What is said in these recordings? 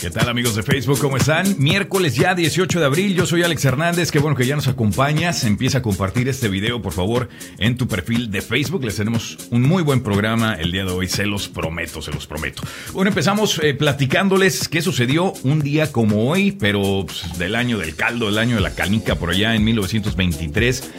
¿Qué tal amigos de Facebook? ¿Cómo están? Miércoles ya 18 de abril, yo soy Alex Hernández, qué bueno que ya nos acompañas. Empieza a compartir este video, por favor, en tu perfil de Facebook. Les tenemos un muy buen programa el día de hoy, se los prometo, se los prometo. Bueno, empezamos eh, platicándoles qué sucedió un día como hoy, pero pues, del año del caldo, del año de la canica, por allá en 1923.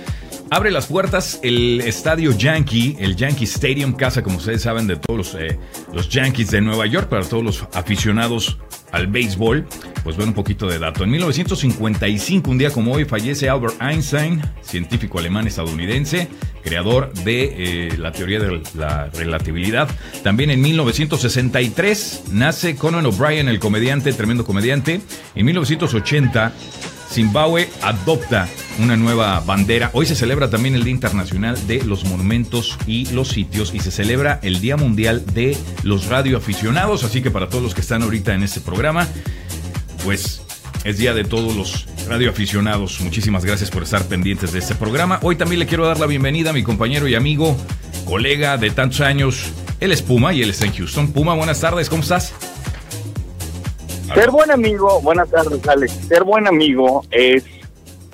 Abre las puertas el estadio Yankee, el Yankee Stadium, casa, como ustedes saben, de todos los, eh, los Yankees de Nueva York, para todos los aficionados al béisbol. Pues bueno, un poquito de dato. En 1955, un día como hoy, fallece Albert Einstein, científico alemán estadounidense, creador de eh, la teoría de la relatividad. También en 1963 nace Conan O'Brien, el comediante, tremendo comediante. En 1980 Zimbabue adopta una nueva bandera. Hoy se celebra también el Día Internacional de los Monumentos y los Sitios y se celebra el Día Mundial de los Radioaficionados. Así que para todos los que están ahorita en este programa, pues es Día de todos los radioaficionados. Muchísimas gracias por estar pendientes de este programa. Hoy también le quiero dar la bienvenida a mi compañero y amigo, colega de tantos años. Él es Puma y él está en Houston. Puma, buenas tardes, ¿cómo estás? Ser buen amigo, buenas tardes, Alex. Ser buen amigo es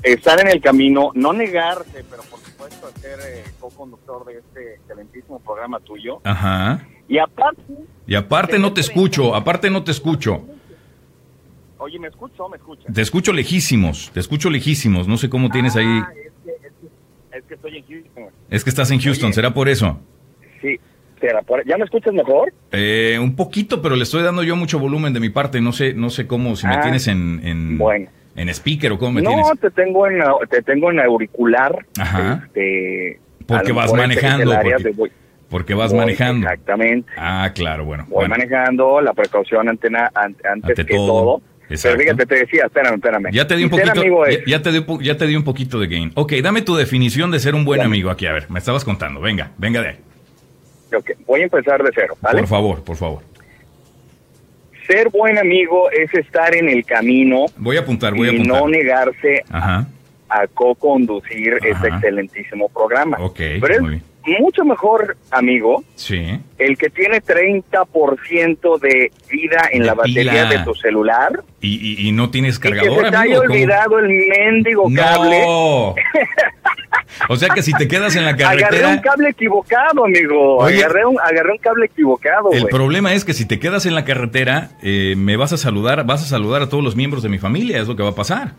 estar en el camino, no negarse, pero por supuesto ser eh, co-conductor de este excelentísimo programa tuyo. Ajá. Y aparte... Y aparte no te escucho, aparte no te escucho. Oye, ¿me escucho me escuchas? Te escucho lejísimos, te escucho lejísimos. No sé cómo tienes ahí. Ah, es que, es, que, es que estoy en Houston. Es que estás en Houston, Oye. ¿será por eso? ¿Ya me escuchas mejor? Eh, un poquito, pero le estoy dando yo mucho volumen de mi parte. No sé, no sé cómo, si me Ah, tienes en, en, bueno. en speaker o cómo me No, tienes. te tengo en te tengo en auricular. Ajá. Este, Porque vas manejando, porque- voy- Porque vas voy- manejando. Exactamente. Ah, claro, bueno. Voy bueno. manejando la precaución ante, na- an- antes Ante que todo. todo. Exacto. Pero fíjate, te decía, espérame, espérame. Ya te di un poquito, ya, te di, ya te di un poquito de gain. Ok, dame tu definición de ser un buen amigo aquí. A ver, me estabas contando. Venga, venga de ahí. Ok, voy a empezar de cero, ¿vale? Por favor, por favor. Ser buen amigo es estar en el camino Voy a apuntar, voy a y apuntar. no negarse Ajá. a co-conducir este excelentísimo programa. Ok, Pero muy bien. Mucho mejor, amigo, Sí. el que tiene 30% de vida en la batería de tu celular ¿Y, y, y no tienes y que cargador, se te amigo? haya ¿Cómo? olvidado el mendigo cable. No. O sea que si te quedas en la Agarré un carretera, cable equivocado, amigo. Oye. agarré, un, agarré un cable equivocado, el problema es que si te quedas en la carretera, eh, me vas a saludar, vas a saludar a todos los miembros de mi familia, es lo que va a pasar.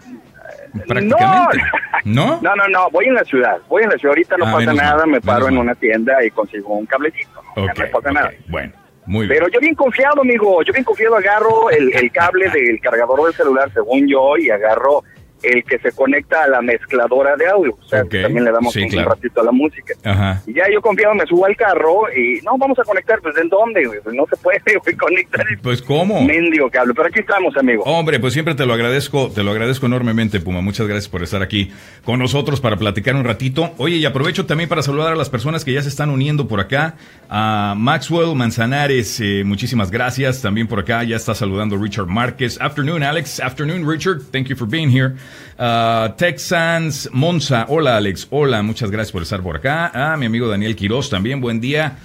Prácticamente. ¿No? No, no, no, voy en la ciudad. Voy en la ciudad. Ahorita no Ah, pasa nada. mal, me paro en mal. una tienda y consigo un cablecito. ¿no? Pasa nada. Bueno, muy bien. Pero yo bien confiado, amigo. Yo bien confiado agarro el, el cable del cargador del celular, según yo, y agarro el que se conecta a la mezcladora de audio. O sea, también le damos sí, un, claro. ratito a la música. Ajá. Y ya yo confiado me subo al carro y no, vamos a conectar. Pues, ¿en dónde? güey? Pues no se puede güey, conectar Pues cómo. mendigo cable. Pero aquí estamos, amigo. Hombre, pues siempre te lo agradezco, te lo agradezco enormemente, Puma. Muchas gracias por estar aquí con nosotros para platicar un ratito. Oye, y aprovecho también para saludar a las personas que ya se están uniendo por acá. A Maxwell Manzanares, eh, muchísimas gracias. También por acá ya está saludando Richard Márquez. Afternoon, Alex. Afternoon, Richard. Thank you for being here. Uh, Texans Monza. Hola, Alex. Hola, muchas gracias por estar por acá. Ah, mi amigo Daniel Quiroz también. Buen día.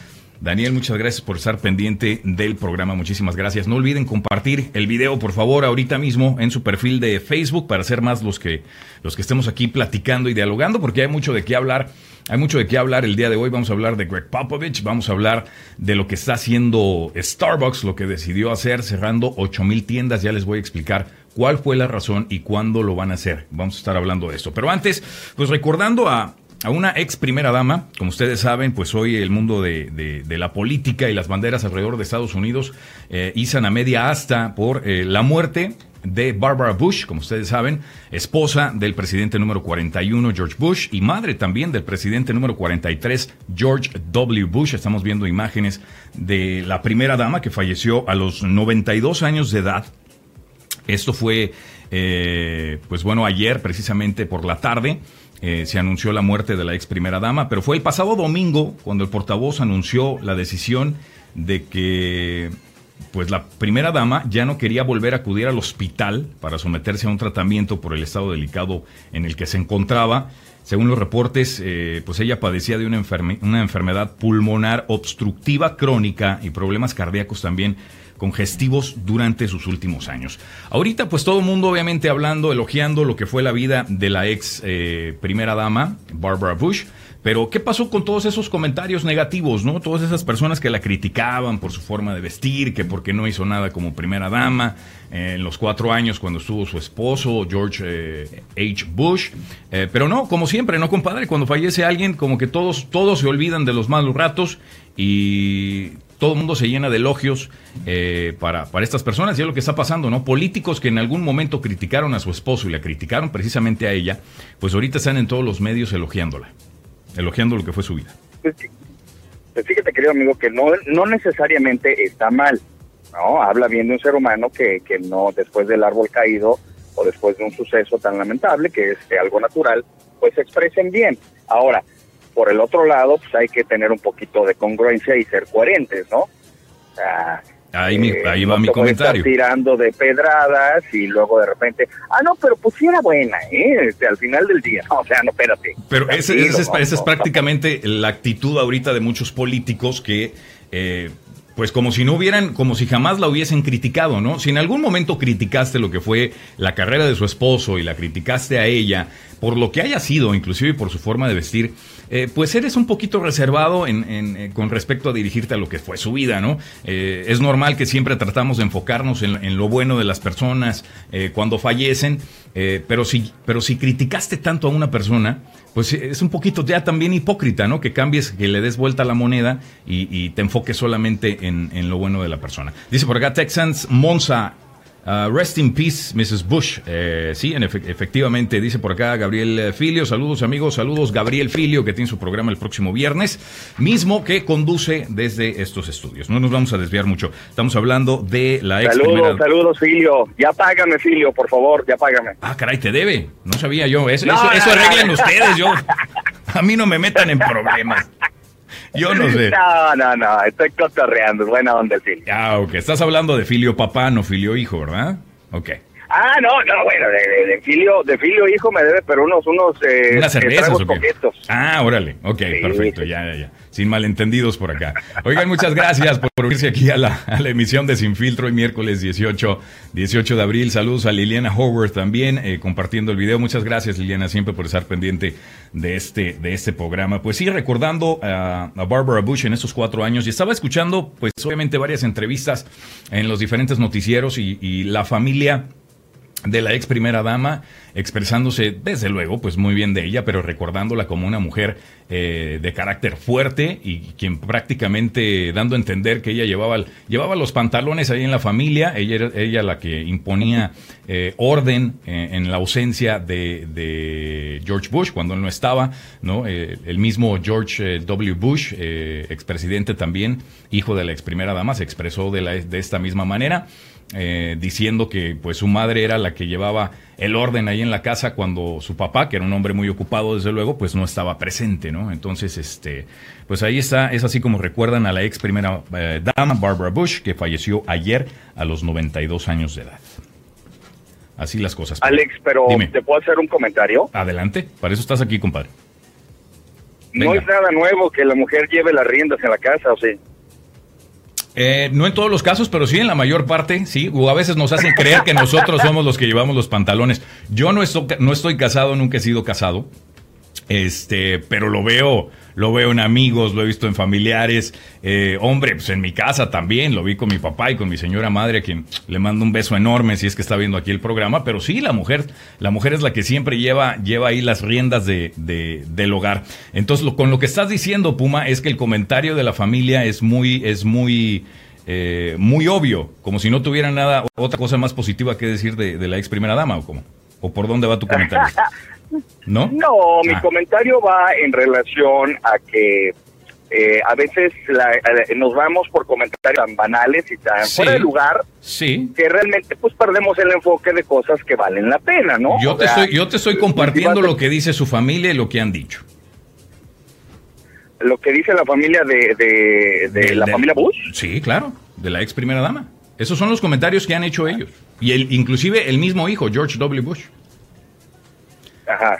Daniel, muchas gracias por estar pendiente del programa. Muchísimas gracias. No olviden compartir el video, por favor, ahorita mismo en su perfil de Facebook para ser más los que, los que estemos aquí platicando y dialogando, porque hay mucho de qué hablar. Hay mucho de qué hablar el día de hoy. Vamos a hablar de Greg Popovich, vamos a hablar de lo que está haciendo Starbucks, lo que decidió hacer cerrando 8000 tiendas. Ya les voy a explicar cuál fue la razón y cuándo lo van a hacer. Vamos a estar hablando de esto. Pero antes, pues recordando a, a una ex primera dama, como ustedes saben, pues hoy el mundo de, de- la política y las banderas alrededor de Estados Unidos eh, izan a media asta por eh, la muerte de Barbara Bush, como ustedes saben, esposa del presidente número 41, George Bush, y madre también del presidente número 43, George W. Bush. Estamos viendo imágenes de la primera dama que falleció a los 92 años de edad. Esto fue, eh, pues bueno, ayer precisamente por la tarde. eh, se anunció la muerte de la ex primera dama, pero fue el pasado domingo cuando el portavoz anunció la decisión de que pues la primera dama ya no quería volver a acudir al hospital para someterse a un tratamiento por el estado delicado en el que se encontraba. Según los reportes, eh, pues ella padecía de una, enfermedad pulmonar obstructiva crónica y problemas cardíacos también congestivos durante sus últimos años. Ahorita, pues todo el mundo obviamente hablando, elogiando lo que fue la vida de la ex eh, primera dama, Barbara Bush. Pero, ¿qué pasó con todos esos comentarios negativos, no? Todas esas personas que la criticaban por su forma de vestir, que porque no hizo nada como primera dama, en los cuatro años cuando estuvo su esposo, George eh, H. Bush. Eh, pero no, como siempre, no, compadre, cuando fallece alguien, como que todos, todos se olvidan de los malos ratos y todo el mundo se llena de elogios eh, para, para estas personas. Y es lo que está pasando, ¿no? Políticos que en algún momento criticaron a su esposo y la criticaron precisamente a ella, pues ahorita están en todos los medios elogiándola elogiando lo que fue su vida. Pues, pues, fíjate, querido amigo, que no, no necesariamente está mal, ¿no? Habla bien de un ser humano que, que no, después del árbol caído o después de un suceso tan lamentable, que es algo natural, pues se expresen bien. Ahora, por el otro lado, pues hay que tener un poquito de congruencia y ser coherentes, ¿no? O sea, Ahí, eh, ahí va mi comentario. tirando de pedradas y luego de repente, ah, no, pero pues sí era buena, ¿eh? Este, al final del día. o sea, no, espérate. Pero esa es, prácticamente la actitud ahorita de muchos políticos que eh, pues como si no hubieran, como si jamás la hubiesen criticado, ¿no? Si en algún momento criticaste lo que fue la carrera de su esposo y la criticaste a ella por lo que haya sido, inclusive por su forma de vestir, eh, pues eres un poquito reservado en, eh, con respecto a dirigirte a lo que fue su vida, ¿no? Eh, es normal que siempre tratamos de enfocarnos en, lo bueno de las personas cuando fallecen, pero, si, pero si criticaste tanto a una persona, pues es un poquito ya también hipócrita, ¿no? Que cambies, que le des vuelta a la moneda y, te enfoques solamente en, en, lo bueno de la persona. Dice por acá Texans Monza. Uh, rest in peace, Mrs. Bush. Eh, sí, efectivamente, dice por acá Gabriel Filio. Saludos, amigos. Saludos, Gabriel Filio, que tiene su programa el próximo viernes, mismo que conduce desde estos estudios. No nos vamos a desviar mucho. Estamos hablando de la ex Saludos, saludos, Filio. Ya págame, Filio, por favor, ya págame. Ah, caray, te debe. No sabía yo. Eso, eso, eso arreglen ustedes. Yo, a mí no me metan en problemas. Yo no sé. No, no, no, estoy cotorreando, buena onda el filio. Ah, ok, estás hablando de filio papá, no filio hijo, ¿verdad? Ok. Ah, no, no, bueno, de, filio, de filio hijo me debe, pero unos, unos, eh, ¿Unas cervezas o qué? Ah, órale, ok, perfecto, ya, ya, ya sin malentendidos por acá. Oigan, muchas gracias por unirse aquí a la, emisión de Sin Filtro hoy miércoles 18, 18 de abril. Saludos a Liliana Howard también eh, compartiendo el video. Muchas gracias Liliana siempre por estar pendiente de este, de este programa. Pues sí, recordando a, Barbara Bush en esos cuatro años y estaba escuchando pues obviamente varias entrevistas en los diferentes noticieros y la familia de la ex primera dama, expresándose desde luego, pues muy bien de ella, pero recordándola como una mujer eh, de carácter fuerte y quien prácticamente dando a entender que ella llevaba, llevaba los pantalones ahí en la familia, ella era ella la que imponía eh, orden eh, en la ausencia de, de, George Bush cuando él no estaba, ¿no? el mismo George W. Bush, expresidente también, hijo de la ex primera dama, se expresó de, la, de esta misma manera. Eh, diciendo que pues su madre era la que llevaba el orden ahí en la casa cuando su papá, que era un hombre muy ocupado desde luego, pues no estaba presente, ¿no? Entonces, este, pues ahí está, es así como recuerdan a la ex primera eh, dama, Barbara Bush, que falleció ayer a los 92 años de edad. Así las cosas. Alex, pero ¿te puedo hacer un comentario? Adelante, para eso estás aquí, compadre. No es nada nuevo que la mujer lleve las riendas en la casa, o sea. Eh, no en todos los casos, pero sí en la mayor parte, sí. O a veces nos hacen creer que nosotros somos los que llevamos los pantalones. Yo no estoy, no estoy casado, nunca he sido casado. Este, pero lo veo, lo veo en amigos, lo he visto en familiares. Eh, hombre, pues en mi casa también, lo vi con mi papá y con mi señora madre, a quien le mando un beso enorme si es que está viendo aquí el programa. Pero sí, la mujer, la mujer es la que siempre lleva, lleva ahí las riendas de, del hogar. Entonces, lo, con lo que estás diciendo, Puma, es que el comentario de la familia es muy, es muy, eh, muy obvio, como si no tuviera nada, otra cosa más positiva que decir de, de la ex primera dama, o cómo. ¿O por dónde va tu comentario? ¿No? No, mi ah. comentario va en relación a que eh, a veces eh, nos vamos por comentarios tan banales y tan fuera de lugar sí. que realmente pues perdemos el enfoque de cosas que valen la pena, ¿no? Yo, te, estoy, yo te estoy compartiendo lo que dice su familia y lo que han dicho. Lo que dice la familia de, de, la familia Bush. Sí, claro, de la ex primera dama. Esos son los comentarios que han hecho ellos. Y el, inclusive el mismo hijo, George W. Bush.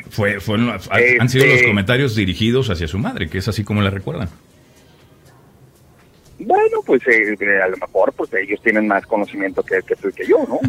Fue, han sido los este comentarios dirigidos hacia su madre, que es así como la recuerdan. Bueno, pues eh, a lo mejor pues ellos tienen más conocimiento que, que tú y que yo, ¿no?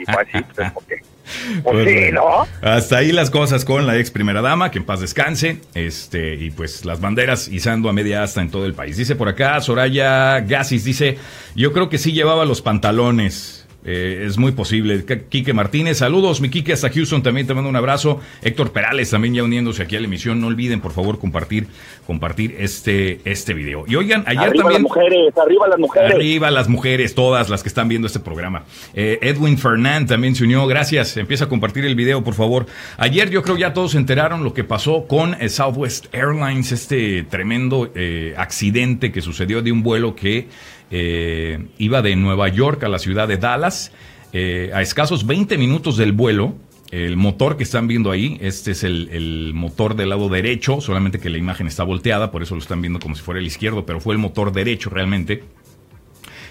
Y fue así, pues, porque pues ¿no? Hasta ahí las cosas con la ex primera dama, que en paz descanse, este, y pues las banderas izando a media asta en todo el país. Dice por acá, Soraya Gasis, dice, yo creo que sí llevaba los pantalones eh, es muy posible. Quique Martínez, saludos, mi Quique hasta Houston, también te mando un abrazo. Héctor Perales también ya uniéndose aquí a la emisión. No olviden, por favor, compartir, compartir este, este video. Y oigan, ayer arriba también. Las mujeres, arriba las mujeres. Arriba las mujeres, todas las que están viendo este programa. Eh, Edwin Fernand también se unió, gracias. Empieza a compartir el video, por favor. Ayer yo creo ya todos se enteraron lo que pasó con eh, Southwest Airlines, este tremendo accidente que sucedió de un vuelo que eh, iba de Nueva York a la ciudad de Dallas. Eh, a escasos 20 minutos del vuelo, el motor que están viendo ahí, este es el, motor del lado derecho, solamente que la imagen está volteada, por eso lo están viendo como si fuera el izquierdo, pero fue el motor derecho realmente,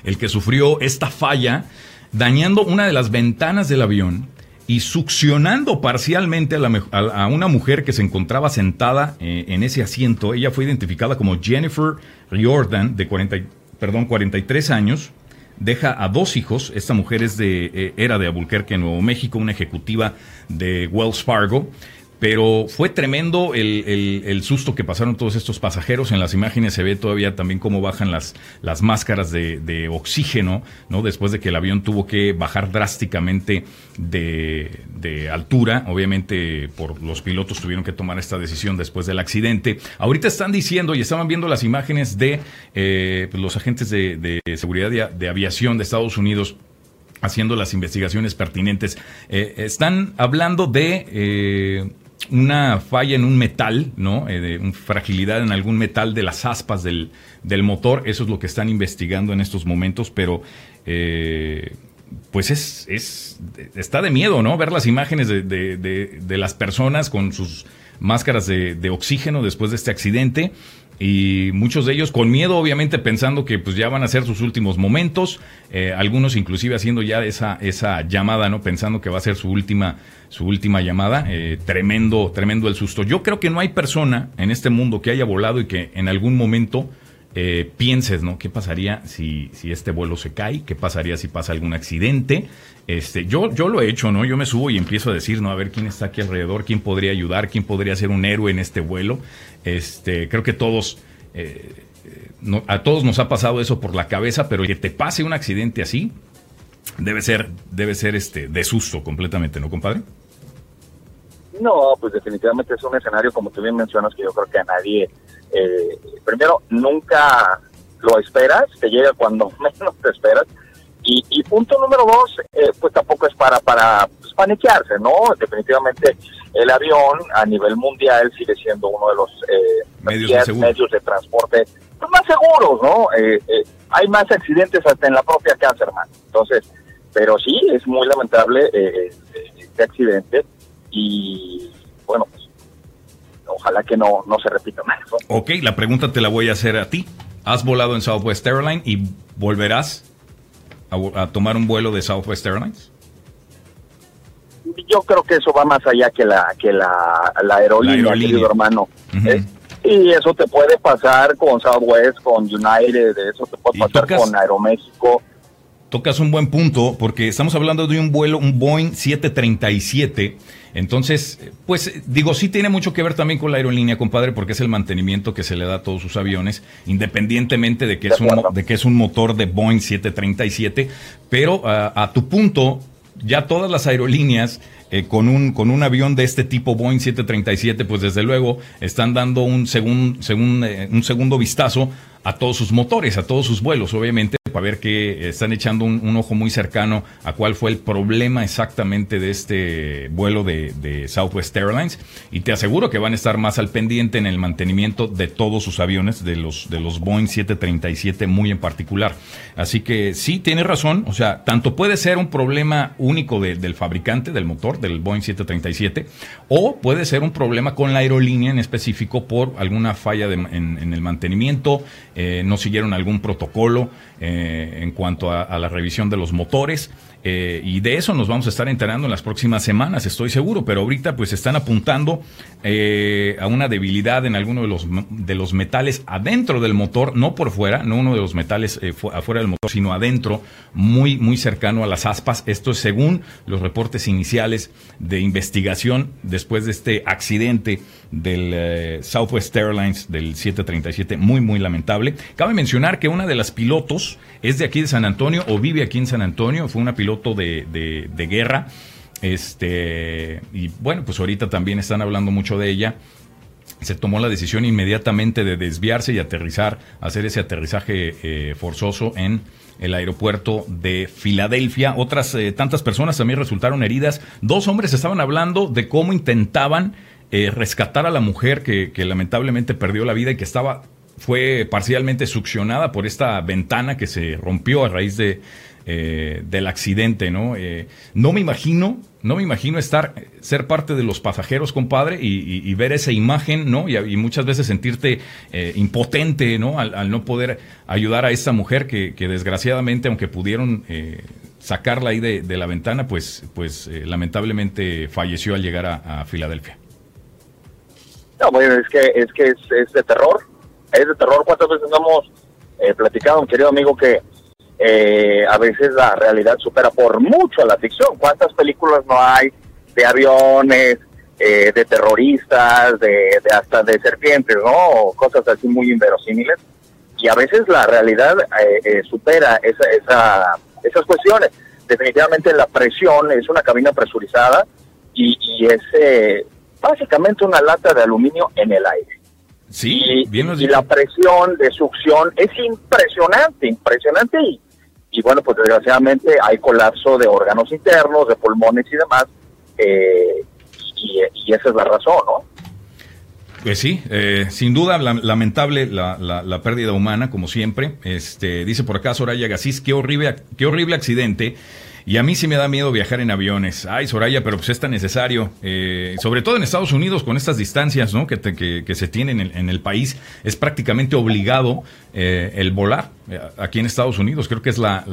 el que sufrió esta falla, dañando una de las ventanas del avión y succionando parcialmente a, una mujer que se encontraba sentada eh, en ese asiento. Ella fue identificada como Jennifer Riordan, de 40 perdón, 43 años, deja a dos hijos. Esta mujer es de, eh, era de Albuquerque, Nuevo México, una ejecutiva de Wells Fargo. Pero fue tremendo el, susto que pasaron todos estos pasajeros. En las imágenes se ve todavía también cómo bajan las, las máscaras de, oxígeno, ¿no? Después de que el avión tuvo que bajar drásticamente de, altura. Obviamente, por los pilotos tuvieron que tomar esta decisión después del accidente. Ahorita están diciendo y estaban viendo las imágenes de eh, pues, los agentes de, seguridad de, aviación de Estados Unidos haciendo las investigaciones pertinentes. Eh, están hablando de eh, una falla en un metal, ¿no? Eh, de fragilidad en algún metal de las aspas del, motor. Eso es lo que están investigando en estos momentos, pero eh, pues es, es, está de miedo, ¿no? Ver las imágenes de, de, de las personas con sus máscaras de, oxígeno después de este accidente y muchos de ellos con miedo, obviamente pensando que pues ya van a ser sus últimos momentos, eh, algunos inclusive haciendo ya esa, esa llamada, ¿no? Pensando que va a ser su última, su última llamada, eh, tremendo, tremendo el susto. Yo creo que no hay persona en este mundo que haya volado y que en algún momento eh, pienses, ¿no? ¿Qué pasaría si, si este vuelo se cae? ¿Qué pasaría si pasa algún accidente? Este, yo, yo lo he hecho, ¿no? Yo me subo y empiezo a decir, ¿no? A ver quién está aquí alrededor, quién podría ayudar, quién podría ser un héroe en este vuelo. Este, creo que todos, eh, a todos nos ha pasado eso por la cabeza, pero que te pase un accidente así, debe ser, debe ser este, de susto completamente, ¿no, compadre? No, pues definitivamente es un escenario, como tú bien mencionas, que yo creo que a nadie eh, primero, nunca lo esperas, te llega cuando menos te esperas. Y, punto número dos, eh, pues tampoco es para, para pues, paniquearse, ¿no? Definitivamente el avión a nivel mundial sigue siendo uno de los eh, medios, de medios, de transporte pues, más seguros, ¿no? hay más accidentes hasta en la propia casa, hermano. Entonces, pero sí, es muy lamentable este accidente y bueno, pues ojalá que no, no se repita más. Ok, la pregunta te la voy a hacer a ti. ¿Has volado en Southwest Airlines y volverás a, tomar un vuelo de Southwest Airlines? Yo creo que eso va más allá que la que la, aerolínea, querido hermano. Eh, y eso te puede pasar con Southwest, con United, eso te puede pasar con Aeroméxico. Tocas un buen punto porque estamos hablando de un vuelo, un Boeing 737 entonces, pues digo, sí tiene mucho que ver también con la aerolínea, compadre, porque es el mantenimiento que se le da a todos sus aviones, independientemente de que, es, un, de que es un motor de Boeing 737. Pero a tu punto, ya todas las aerolíneas eh, con, un, con un avión de este tipo Boeing 737, pues desde luego están dando un, segun, eh, un segundo vistazo a todos sus motores, a todos sus vuelos, obviamente, para ver que están echando un, ojo muy cercano a cuál fue el problema exactamente de este vuelo de, Southwest Airlines. Y te aseguro que van a estar más al pendiente en el mantenimiento de todos sus aviones, de los, de los Boeing 737 muy en particular. Así que sí, tiene razón. O sea, tanto puede ser un problema único del fabricante del motor, del Boeing 737, o puede ser un problema con la aerolínea en específico por alguna falla en, el mantenimiento, eh, no siguieron algún protocolo. Eh, eh, en cuanto a, la revisión de los motores. Eh, y de eso nos vamos a estar enterando en las próximas semanas, estoy seguro, pero ahorita pues están apuntando eh, a una debilidad en alguno de los, de los metales adentro del motor, no por fuera, no uno de los metales afuera del motor, sino adentro, muy, muy cercano a las aspas. Esto es según los reportes iniciales de investigación después de este accidente del Southwest Airlines del 737, muy, muy lamentable. Cabe mencionar que una de las pilotos es de aquí de San Antonio o vive aquí en San Antonio, fue una piloto de, guerra. Este, y bueno, pues ahorita también están hablando mucho de ella se tomó la decisión inmediatamente de desviarse y aterrizar, hacer ese aterrizaje eh, forzoso en el aeropuerto de Filadelfia. Otras eh, tantas personas también resultaron heridas. Dos hombres estaban hablando de cómo intentaban eh, rescatar a la mujer que, que, lamentablemente perdió la vida y que estaba fue parcialmente succionada por esta ventana que se rompió a raíz de, eh, del accidente, ¿no? Eh, no me imagino, no me imagino estar, ser parte de los pasajeros, compadre, y, ver esa imagen, ¿no? Y, muchas veces sentirte eh, impotente, ¿no? Al, no poder ayudar a esta mujer que, desgraciadamente, aunque pudieron sacarla ahí de, la ventana, pues, pues lamentablemente falleció al llegar a, Filadelfia. No, bueno, es que es que es de terror es de terror. ¿Cuántas veces hemos eh, platicado, un querido amigo, que eh, a veces la realidad supera por mucho a la ficción? ¿Cuántas películas no hay de aviones, eh, de terroristas, de, hasta de serpientes, ¿no? cosas así muy inverosímiles. Y a veces la realidad supera esa, esa, esas cuestiones. Definitivamente la presión es una cabina presurizada y, y es básicamente una lata de aluminio en el aire. Sí, y, bien y la presión de succión es impresionante, impresionante. Y, y bueno, pues desgraciadamente hay colapso de órganos internos, de pulmones y demás. Eh, y, esa es la razón, ¿no? Pues sí, eh, sin duda lamentable la, la, pérdida humana, como siempre. Este, dice por acá Soraya Gasís, qué horrible, qué horrible accidente. Y a mí sí me da miedo viajar en aviones. Ay, Soraya, pero pues es tan necesario. Eh, sobre todo en Estados Unidos, con estas distancias ¿no? que, que, se tienen en, el país, es prácticamente obligado eh, el volar. Eh, aquí en Estados Unidos creo que es la,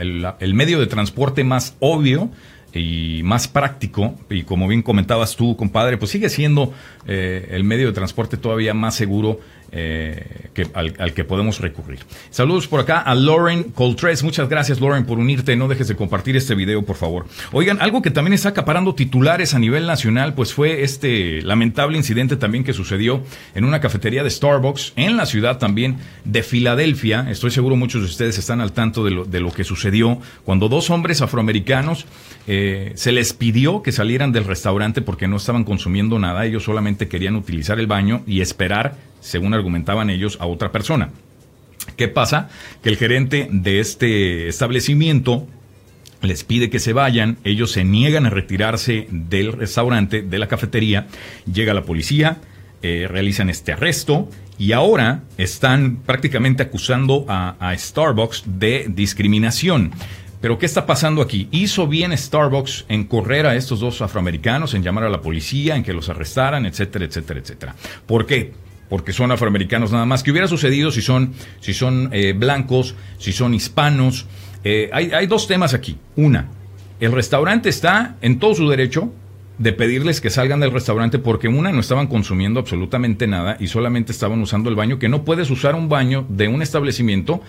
el, el medio de transporte más obvio y más práctico, y como bien comentabas tú, compadre, pues sigue siendo el medio de transporte todavía más seguro eh, que, al, que podemos recurrir. Saludos por acá a Lauren Coltres. Muchas gracias, Lauren, por unirte. No dejes de compartir este video, por favor. Oigan, algo que también está acaparando titulares a nivel nacional, pues fue este lamentable incidente también que sucedió en una cafetería de Starbucks en la ciudad también de Filadelfia. Estoy seguro muchos de ustedes están al tanto de lo, de lo que sucedió cuando dos hombres afroamericanos eh, se les pidió que salieran del restaurante porque no estaban consumiendo nada. Ellos solamente querían utilizar el baño y esperar según argumentaban ellos, a otra persona. ¿Qué pasa? Que el gerente de este establecimiento les pide que se vayan, ellos se niegan a retirarse del restaurante, de la cafetería, llega la policía, eh, realizan este arresto y ahora están prácticamente acusando a, a Starbucks de discriminación. Pero ¿qué está pasando aquí? Hizo bien Starbucks en correr a estos dos afroamericanos, en llamar a la policía, en que los arrestaran, etcétera, etcétera, etcétera. ¿Por qué? Porque son afroamericanos nada más. ¿Qué hubiera sucedido si son, si son eh, blancos, si son hispanos? Eh, hay, hay dos temas aquí. Una, el restaurante está en todo su derecho de pedirles que salgan del restaurante porque una no estaban consumiendo absolutamente nada y solamente estaban usando el baño, que no puedes usar un baño de un establecimiento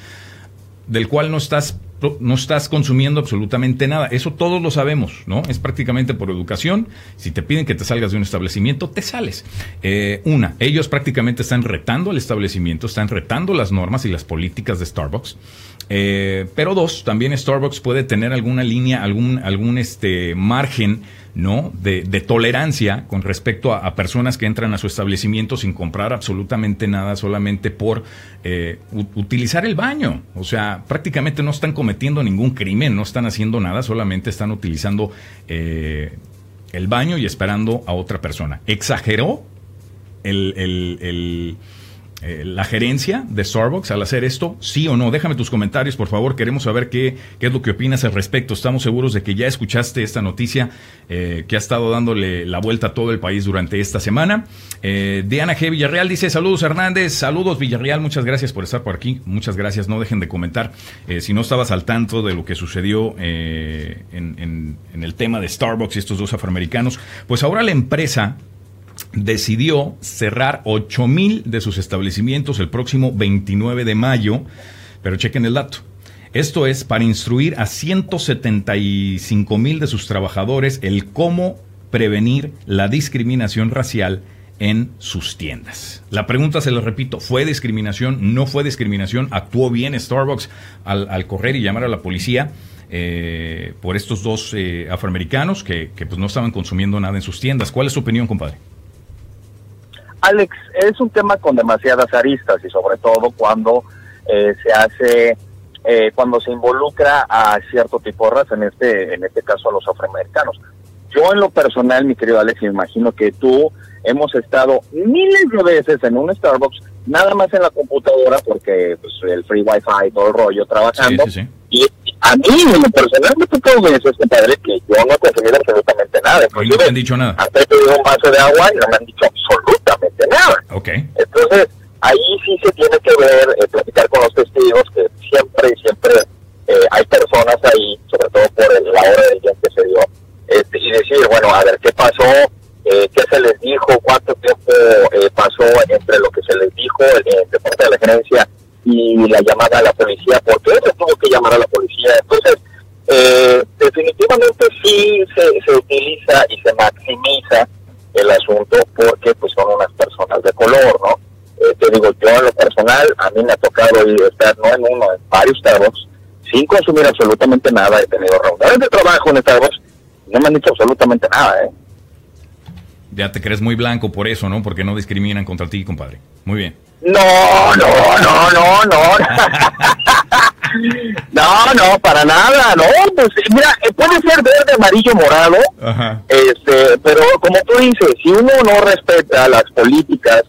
del cual no estás no estás consumiendo absolutamente nada. Eso todos lo sabemos, ¿no? Es prácticamente por educación. Si te piden que te salgas de un establecimiento, te sales. Eh, una, ellos prácticamente están retando al establecimiento, están retando las normas y las políticas de Starbucks. Eh, pero dos, también Starbucks puede tener alguna línea, algún, algún este margen ¿no? De, tolerancia con respecto a, personas que entran a su establecimiento sin comprar absolutamente nada, solamente por eh, utilizar el baño. O sea, prácticamente no están cometiendo ningún crimen, no están haciendo nada, solamente están utilizando eh, el baño y esperando a otra persona. ¿Exageró el eh, la gerencia de Starbucks al hacer esto? ¿Sí o no? Déjame tus comentarios, por favor. Queremos saber qué, es lo que opinas al respecto. Estamos seguros de que ya escuchaste esta noticia eh, que ha estado dándole la vuelta a todo el país durante esta semana. Eh, Diana G. Villarreal dice, saludos Hernández, saludos Villarreal, muchas gracias por estar por aquí. Muchas gracias, no dejen de comentar. si no estabas al tanto de lo que sucedió en, en el tema de Starbucks y estos dos afroamericanos, pues ahora la empresa decidió cerrar 8 mil de sus establecimientos el próximo 29 de mayo, pero chequen el dato. Esto es para instruir a 175 mil de sus trabajadores el cómo prevenir la discriminación racial en sus tiendas. La pregunta se la repito, ¿fue discriminación? ¿No fue discriminación? ¿Actuó bien Starbucks al, correr y llamar a la policía? Eh, por estos dos eh, afroamericanos que, que pues no estaban consumiendo nada en sus tiendas. ¿Cuál es su opinión, compadre? Alex, es un tema con demasiadas aristas y sobre todo cuando eh, se hace, eh, cuando se involucra a cierto tipo de raza, en este, en este caso a los afroamericanos. Yo en lo personal, mi querido Alex, imagino que tú hemos estado miles de veces en un Starbucks, nada más en la computadora, porque pues, el free wifi y todo el rollo trabajando. Y a mí, en lo personal, me tocó veces, padre, que yo no he consumido absolutamente nada. Y no te han dicho nada. Hasta he pedido un vaso de agua y no me han dicho absolutamente nada. Okay. Entonces, ahí sí se tiene que ver, eh, platicar con los testigos, que siempre, siempre eh, hay personas ahí, sobre todo por el, la hora del día que se dio, este, y decir, bueno, a ver qué pasó, eh, qué se les dijo, cuánto tiempo eh, pasó entre lo que se les dijo el, de parte de la gerencia y la llamada a la policía, porque se tuvo que llamar a la policía. Entonces, eh, definitivamente sí se, utiliza y se maximiza el asunto porque pues son unas personas de color, ¿no? Eh, te digo, yo en lo personal, a mí me ha tocado estar no en uno, en varios Starbucks, sin consumir absolutamente nada. He tenido reuniones de trabajo en Starbucks, no me han dicho absolutamente nada, ¿eh? Ya te crees muy blanco por eso, ¿no? Porque no discriminan contra ti, compadre. Muy bien. No, no, no, no, no. no, no, para nada, no. Pues mira, eh, puede ser verde, amarillo, morado. Este, pero como tú dices, si uno no respeta las políticas,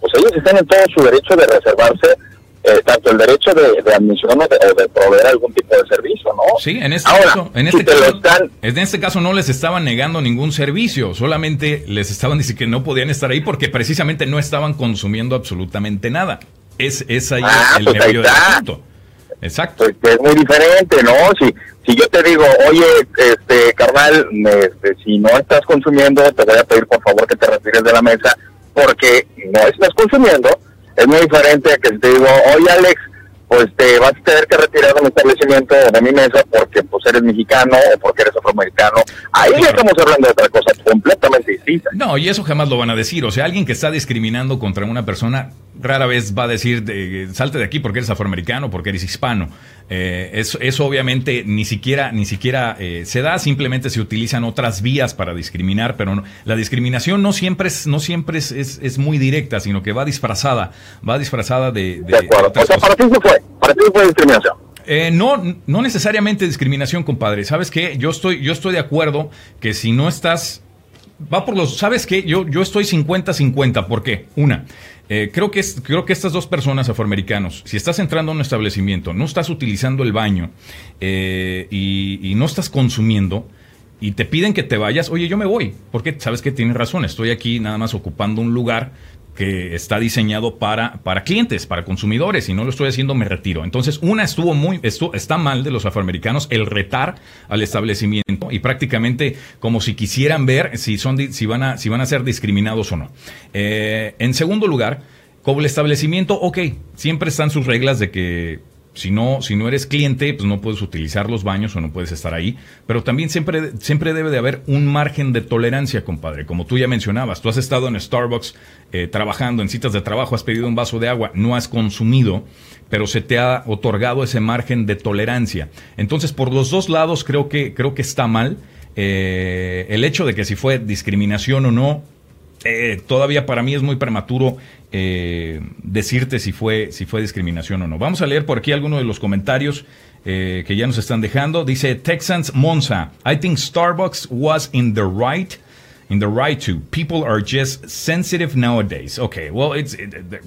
pues ellos están en todo su derecho de reservarse eh, tanto el derecho de, admisión o de, proveer algún tipo de servicio, ¿no? Sí, en este caso, en este, caso en este caso no les estaban negando ningún servicio, solamente les estaban diciendo que no podían estar ahí porque precisamente no estaban consumiendo absolutamente nada. Es, es ahí ah, el pues del asunto. Exacto. Pues es muy diferente, ¿no? Si, si yo te digo, oye, este, carnal, este, si no estás consumiendo, te voy a pedir por favor que te retires de la mesa porque no estás consumiendo, es muy diferente a que te digo, oye Alex, pues te vas a tener que retirar de mi establecimiento de mi mesa porque pues eres mexicano o porque eres afroamericano. Ahí ya estamos hablando de otra cosa completamente distinta. No, y eso jamás lo van a decir. O sea, alguien que está discriminando contra una persona rara vez va a decir, de, salte de aquí porque eres afroamericano, porque eres hispano. Eh, eso, obviamente ni siquiera, ni siquiera eh, se da, simplemente se utilizan otras vías para discriminar, pero la discriminación no siempre es, no siempre es, es, muy directa, sino que va disfrazada, va disfrazada de... De, acuerdo, o sea, para ti fue, para ti fue discriminación. Eh, no, no necesariamente discriminación, compadre. ¿Sabes qué? Yo estoy, yo estoy de acuerdo que si no estás va por los. ¿Sabes qué? Yo, yo estoy 50-50. ¿Por qué? Una, eh, creo, que creo que estas dos personas afroamericanos, si estás entrando a un establecimiento, no estás utilizando el baño eh, y, y, no estás consumiendo y te piden que te vayas, oye, yo me voy, porque sabes que tienes razón, estoy aquí nada más ocupando un lugar que está diseñado para, para clientes, para consumidores, y no lo estoy haciendo, me retiro. Entonces, una estuvo muy, esto está mal de los afroamericanos el retar al establecimiento y prácticamente como si quisieran ver si son, si van a, si van a ser discriminados o no. Eh, en segundo lugar, como el establecimiento, ok, siempre están sus reglas de que si no, si no eres cliente, pues no puedes utilizar los baños o no puedes estar ahí. Pero también siempre, siempre debe de haber un margen de tolerancia, compadre. Como tú ya mencionabas, tú has estado en Starbucks eh, trabajando en citas de trabajo, has pedido un vaso de agua, no has consumido, pero se te ha otorgado ese margen de tolerancia. Entonces, por los dos lados creo que, creo que está mal. Eh, el hecho de que si fue discriminación o no, eh, todavía para mí es muy prematuro eh, decirte si fue, si fue discriminación o no. Vamos a leer por aquí algunos de los comentarios eh, que ya nos están dejando. Dice Texans Monza, I think Starbucks was in the right. in the right to. People are just sensitive nowadays. Okay, well, it's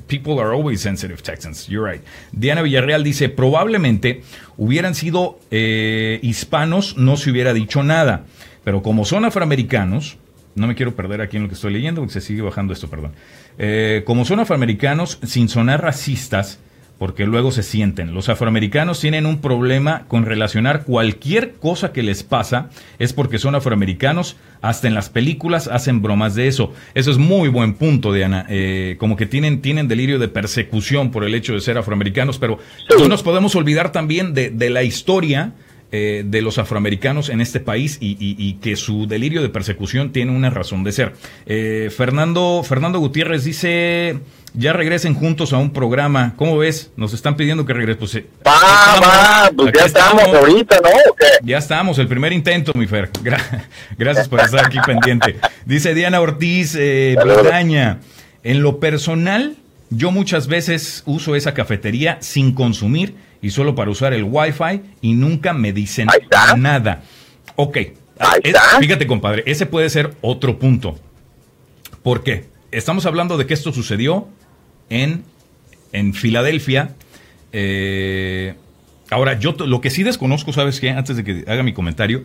people are always sensitive Texans. You're right. Diana Villarreal dice, probablemente hubieran sido eh, hispanos, no se hubiera dicho nada. Pero como son afroamericanos, no me quiero perder aquí en lo que estoy leyendo porque se sigue bajando esto, perdón. Eh, como son afroamericanos, sin sonar racistas, porque luego se sienten. Los afroamericanos tienen un problema con relacionar cualquier cosa que les pasa, es porque son afroamericanos, hasta en las películas hacen bromas de eso. Eso es muy buen punto, Diana. Eh, como que tienen, tienen delirio de persecución por el hecho de ser afroamericanos, pero no nos podemos olvidar también de, de la historia eh, de los afroamericanos en este país y, que su delirio de persecución tiene una razón de ser. Eh, Fernando, Fernando Gutiérrez dice, ya regresen juntos a un programa. ¿Cómo ves? Nos están pidiendo que regresen. Pues, eh, va, pues ya estamos, ahorita, ¿no? Ya estamos, el primer intento, mi Fer. gracias por estar aquí pendiente. Dice Diana Ortiz eh, en lo personal, yo muchas veces uso esa cafetería sin consumir y solo para usar el Wi-Fi y nunca me dicen nada. Ok, fíjate compadre, ese puede ser otro punto. ¿Por qué? Estamos hablando de que esto sucedió en, en Filadelfia. Eh, ahora, yo lo que sí desconozco, ¿sabes qué? Antes de que haga mi comentario,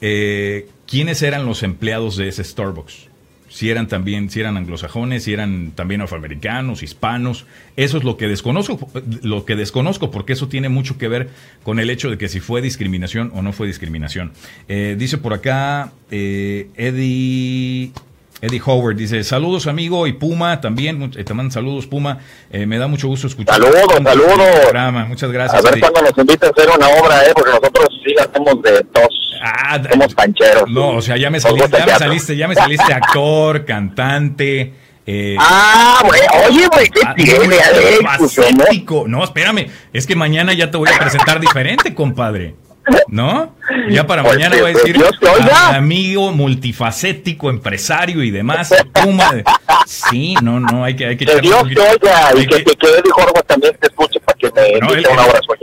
eh, ¿quiénes eran los empleados de ese Starbucks? Si eran también, si eran anglosajones, si eran también afroamericanos, hispanos. Eso es lo que desconozco, lo que desconozco, porque eso tiene mucho que ver con el hecho de que si fue discriminación o no fue discriminación. Eh, dice por acá eh, Eddie. Eddie Howard dice, saludos amigo y Puma también, eh, te mandan saludos Puma, me da mucho gusto escuchar. Saludos, saludos. Muchas gracias. A ver cuando nos invita a hacer una obra, eh, porque nosotros sí hacemos de tos. Ah, Somos pancheros. No, o sea, ya me saliste, ya me saliste, ya me saliste actor, cantante. Eh, ah, güey, oye, güey, ¿qué ah, tiene, No, espérame, es que mañana ya te voy a presentar diferente, compadre. ¿No? Ya para mañana voy a decir amigo multifacético, empresario y demás. Sí, no, no, hay que, hay que te oiga y que, que, que Eddie también te no,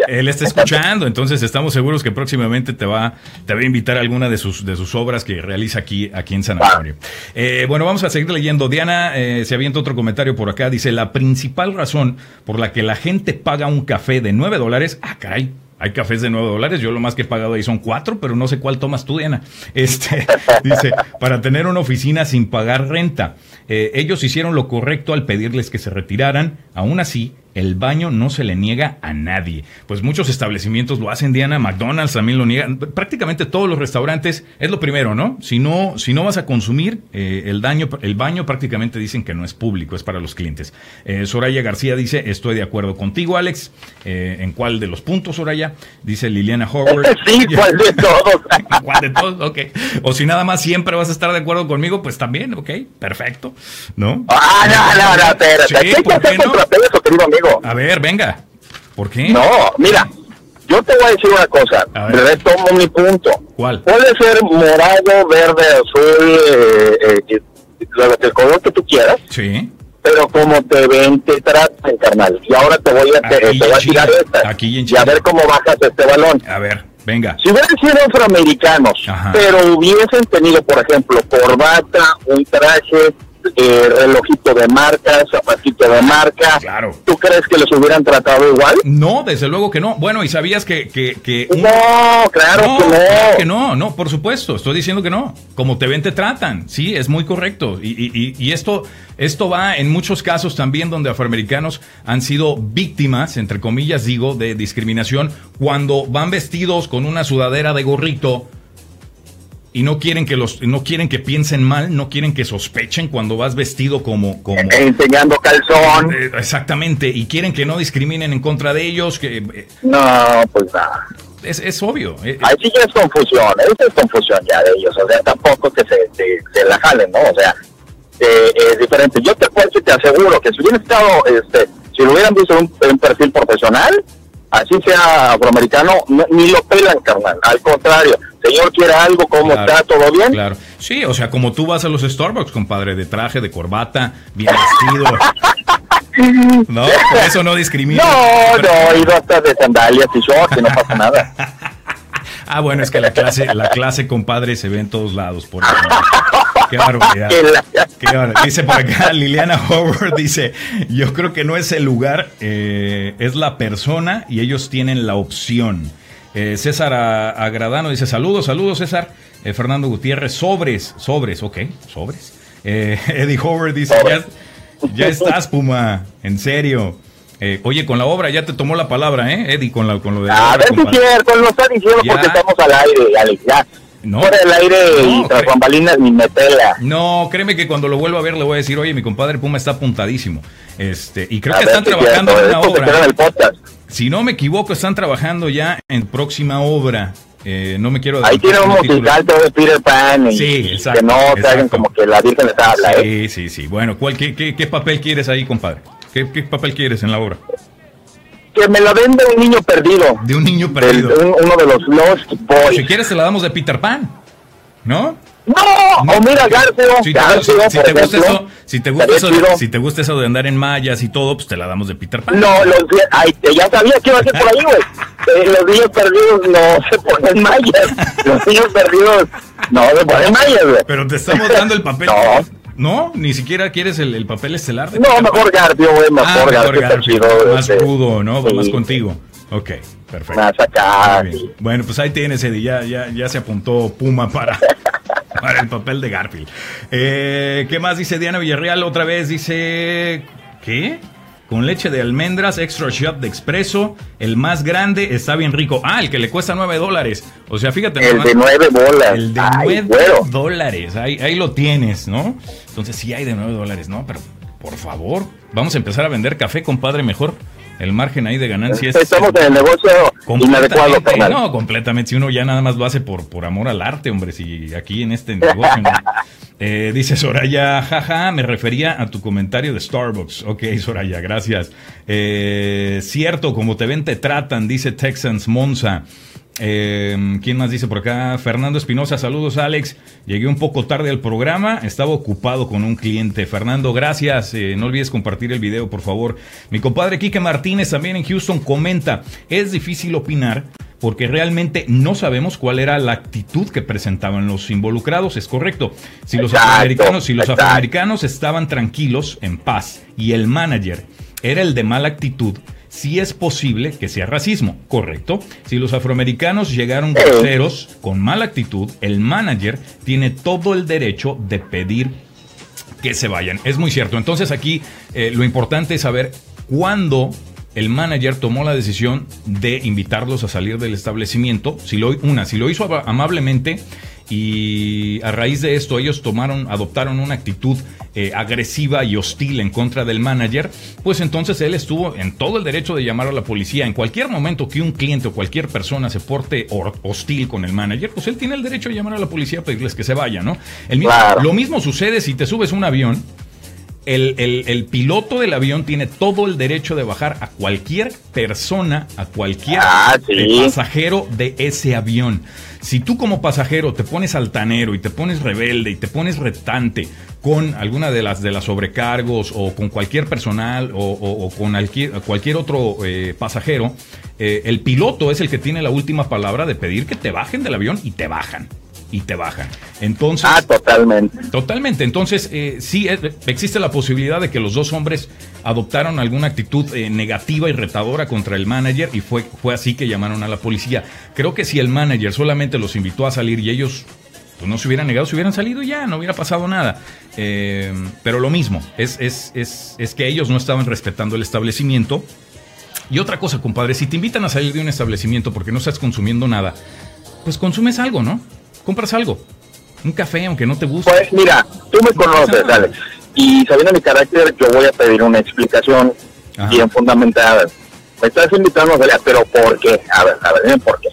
él, está escuchando, entonces estamos seguros que próximamente te va, te va a invitar a alguna de sus, de sus obras que realiza aquí, aquí en San Antonio. Eh, bueno, vamos a seguir leyendo. Diana eh, se avienta otro comentario por acá. Dice, la principal razón por la que la gente paga un café de 9 dólares, ah, caray, hay cafés de 9 dólares, yo lo más que he pagado ahí son 4, pero no sé cuál tomas tú, Diana. Este, dice, para tener una oficina sin pagar renta. Eh, ellos hicieron lo correcto al pedirles que se retiraran, aún así, el baño no se le niega a nadie. Pues muchos establecimientos lo hacen, Diana, McDonald's también lo niegan. Prácticamente todos los restaurantes es lo primero, ¿no? Si no, si no vas a consumir, eh, el, daño, el baño prácticamente dicen que no es público, es para los clientes. Eh, Soraya García dice, estoy de acuerdo contigo, Alex. Eh, ¿En cuál de los puntos, Soraya? Dice Liliana Howard. Sí, ¿cuál de todos? ¿Cuál de todos? Ok. O si nada más siempre vas a estar de acuerdo conmigo, pues también, ok, perfecto. ¿No? Ah, no, no, no, espérate. Sí, ¿Qué querido amigo? A ver, venga. ¿Por qué? No, mira, yo te voy a decir una cosa. Retomo mi punto. ¿Cuál? Puede ser morado, verde, azul, eh, eh, el color que tú quieras. Sí. Pero como te ven, te tratan, carnal. Y ahora te voy a, te, voy a tirar esta. Aquí en y a ver cómo bajas este balón. A ver, venga. Si hubieran sido afroamericanos, pero hubiesen tenido, por ejemplo, corbata, un traje, eh, relojito de marca, zapatito de marca. Claro. ¿Tú crees que los hubieran tratado igual? No, desde luego que no. Bueno, y sabías que... que, No, claro que no. que no, no, por supuesto. Estoy diciendo que no. Como te ven, te tratan. Sí, es muy correcto. Y, y, y esto, esto va en muchos casos también donde afroamericanos han sido víctimas, entre comillas digo, de discriminación cuando van vestidos con una sudadera de gorrito y no quieren que los no quieren que piensen mal, no quieren que sospechen cuando vas vestido como como enseñando calzón. Eh, exactamente, y quieren que no discriminen en contra de ellos, que eh, No, pues nada. Es, es obvio. Eh, Ahí sí es confusión, es confusión ya de ellos, o sea, tampoco que se, se, la jalen, ¿no? O sea, es diferente. Yo te, te aseguro que si hubiera estado, este, si lo hubieran visto un, un perfil profesional, así sea afroamericano, ni lo pelan, carnal. Al contrario, señor quiere algo, ¿cómo está? ¿Todo bien? Claro. Sí, o sea, como tú vas a los Starbucks, compadre, de traje, de corbata, bien vestido. no, por eso no discrimina. No, no, he ido hasta de sandalias y shorts y no pasa nada. ah, bueno, es que la clase, la clase, compadre, se ve en todos lados, por eso. Qué barbaridad. Qué barbaridad. Dice por acá Liliana Howard, dice, yo creo que no es el lugar, eh, es la persona y ellos tienen la opción. Eh, César Agradano dice, saludos, saludos César. Eh, Fernando Gutiérrez, sobres, sobres, ok, sobres. Eddie Howard dice, ya, ya estás, Puma, en serio. Eh, oye, con la obra ya te tomó la palabra, ¿eh, Eddie? Con, la, con lo de. A ver si es cierto, lo está diciendo porque estamos al aire, Alex. Ya. No. Fuera del aire y tras bambalinas ni me pela. No, créeme que cuando lo vuelva a ver le voy a decir, oye, mi compadre Puma está apuntadísimo. Este, y creo que están trabajando en una obra. Si no me equivoco, están trabajando ya en próxima obra. Eh, no me quiero Ahí tiene un musical de Peter Pan. Y sí, exacto. Que no traigan como que la Virgen les habla, ¿eh? Sí, sí, sí. Bueno, ¿cuál, qué, qué, ¿qué papel quieres ahí, compadre? ¿Qué, papel quieres en la obra? Que me la den de un niño perdido. De un niño perdido. uno de los Lost Boys. Si quieres, te la damos de Peter Pan. ¿No? No, o mira García. Si, te, gusta eso, si te gusta eso, si te gusta eso de andar en mallas y todo, pues te la damos de Peter Pan. No, los, ay, ya sabía que iba a ser por ahí, güey. Eh, los niños perdidos no se ponen mallas. Los niños perdidos no se ponen mallas, güey. Pero te estamos dando el papel. No. ¿No? ¿Ni siquiera quieres el, el papel estelar? De no, mejor Garfio, güey, mejor, ah, mejor Más crudo, ¿no? Más contigo. Ok, perfecto. Más acá. Bueno, pues ahí tienes, Eddie. Ya, ya, ya se apuntó Puma para, para el papel de Garfield. Eh, ¿Qué más dice Diana Villarreal? Otra vez dice... ¿Qué? Con leche de almendras, extra shot de expreso. El más grande está bien rico. Ah, el que le cuesta 9 dólares. O sea, fíjate. El de 9 dólares. El de 9 dólares. Ahí, ahí lo tienes, ¿no? Entonces sí hay de 9 dólares, ¿no? Pero por favor, vamos a empezar a vender café, compadre, mejor el margen ahí de ganancia es... Estamos en el negocio inadecuado, No, completamente. Si uno ya nada más lo hace por, por amor al arte, hombre, si aquí en este negocio... eh, dice Soraya, jaja, me refería a tu comentario de Starbucks. Ok, Soraya, gracias. Eh, cierto, como te ven, te tratan, dice Texans Monza. Eh, ¿Quién más dice por acá? Fernando Espinosa, saludos Alex. Llegué un poco tarde al programa, estaba ocupado con un cliente. Fernando, gracias. Eh, no olvides compartir el video, por favor. Mi compadre Quique Martínez también en Houston comenta, es difícil opinar porque realmente no sabemos cuál era la actitud que presentaban los involucrados, es correcto. Si los afroamericanos, si los afroamericanos estaban tranquilos, en paz, y el manager era el de mala actitud, si es posible que sea racismo, correcto. Si los afroamericanos llegaron groseros, con mala actitud, el manager tiene todo el derecho de pedir que se vayan. Es muy cierto. Entonces aquí eh, lo importante es saber cuándo el manager tomó la decisión de invitarlos a salir del establecimiento. Si lo, una, si lo hizo amablemente y a raíz de esto ellos tomaron, adoptaron una actitud eh, agresiva y hostil en contra del manager, pues entonces él estuvo en todo el derecho de llamar a la policía. En cualquier momento que un cliente o cualquier persona se porte hostil con el manager, pues él tiene el derecho de llamar a la policía para pedirles que se vaya, ¿no? Lo mismo sucede si te subes un avión. El, el, piloto del avión tiene todo el derecho de bajar a cualquier persona, a cualquier ah, pasajero de ese avión. Si tú como pasajero te pones altanero y te pones rebelde y te pones retante con alguna de las de las sobrecargos o con cualquier personal o, con cualquier, otro eh, pasajero, eh, el piloto es el que tiene la última palabra de pedir que te bajen del avión y te bajan y te bajan. Entonces, ah, totalmente. Totalmente. Entonces, eh, sí existe la posibilidad de que los dos hombres adoptaron alguna actitud eh, negativa y retadora contra el manager y fue, fue así que llamaron a la policía. Creo que si el manager solamente los invitó a salir y ellos pues, no se hubieran negado, se hubieran salido ya, no hubiera pasado nada. Eh, pero lo mismo, es, es, es, es que ellos no estaban respetando el establecimiento. Y otra cosa, compadre, si te invitan a salir de un establecimiento porque no estás consumiendo nada, pues consumes algo, ¿no? Compras algo. Un café, aunque no te guste. Pues mira, tú me conoces, Alex. Y sabiendo mi carácter, yo voy a pedir una explicación bien fundamentada. Me estás invitando a salir, pero ¿por qué? A ver, a ver, dime por qué.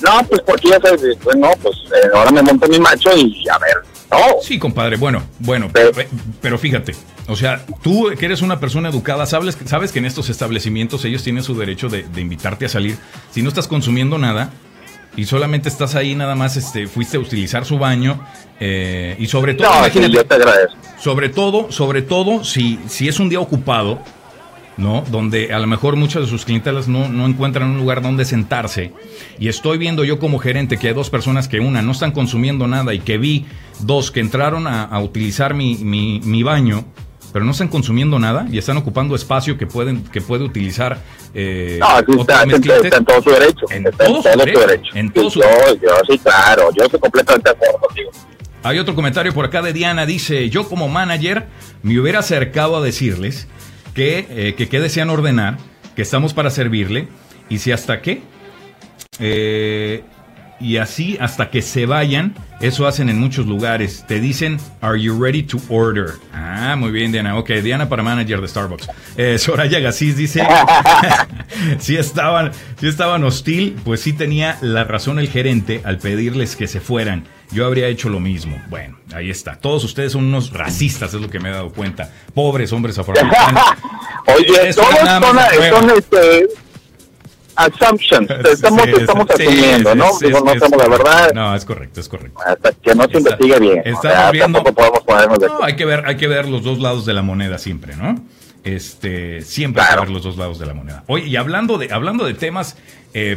No, pues porque ya sabes, pues no, pues eh, ahora me monto mi macho y a ver, no. Sí, compadre, bueno, bueno, pero, pero fíjate, o sea, tú que eres una persona educada, sabes, sabes que en estos establecimientos ellos tienen su derecho de, de invitarte a salir. Si no estás consumiendo nada, y solamente estás ahí nada más, este, fuiste a utilizar su baño eh, y sobre todo, no, yo te agradezco. sobre todo, sobre todo si, si es un día ocupado, ¿no? Donde a lo mejor muchas de sus clientelas no, no, encuentran un lugar donde sentarse. Y estoy viendo yo como gerente que hay dos personas que una no están consumiendo nada y que vi dos que entraron a, utilizar mi, mi, baño, pero no están consumiendo nada y están ocupando espacio que pueden que puede utilizar eh, no, está, en todo su derecho en, todo, su derecho, en todo su derecho. yo, sí claro yo estoy completamente de acuerdo contigo. Hay otro comentario por acá de Diana dice yo como manager me hubiera acercado a decirles que, eh, que qué desean ordenar, que estamos para servirle, y si hasta qué, eh, y así hasta que se vayan, eso hacen en muchos lugares, te dicen, ¿Are you ready to order? Ah, muy bien, Diana. Ok, Diana para manager de Starbucks. Eh, Soraya Gassis dice, si estaban, si estaban hostil, pues sí tenía la razón el gerente al pedirles que se fueran yo habría hecho lo mismo. Bueno, ahí está. Todos ustedes son unos racistas, es lo que me he dado cuenta. Pobres hombres afroamericanos. Oye, todos son, son este, assumptions. Estamos, estamos asumiendo, ¿no? Digo, no sabemos la verdad. No, es correcto, es correcto. Hasta que no se investigue bien. Estamos viendo. Podemos ponernos no, hay que ver, hay que ver los dos lados de la moneda siempre, ¿no? Este, siempre hay que ver los dos lados de la moneda. Oye, y hablando de, hablando de temas eh,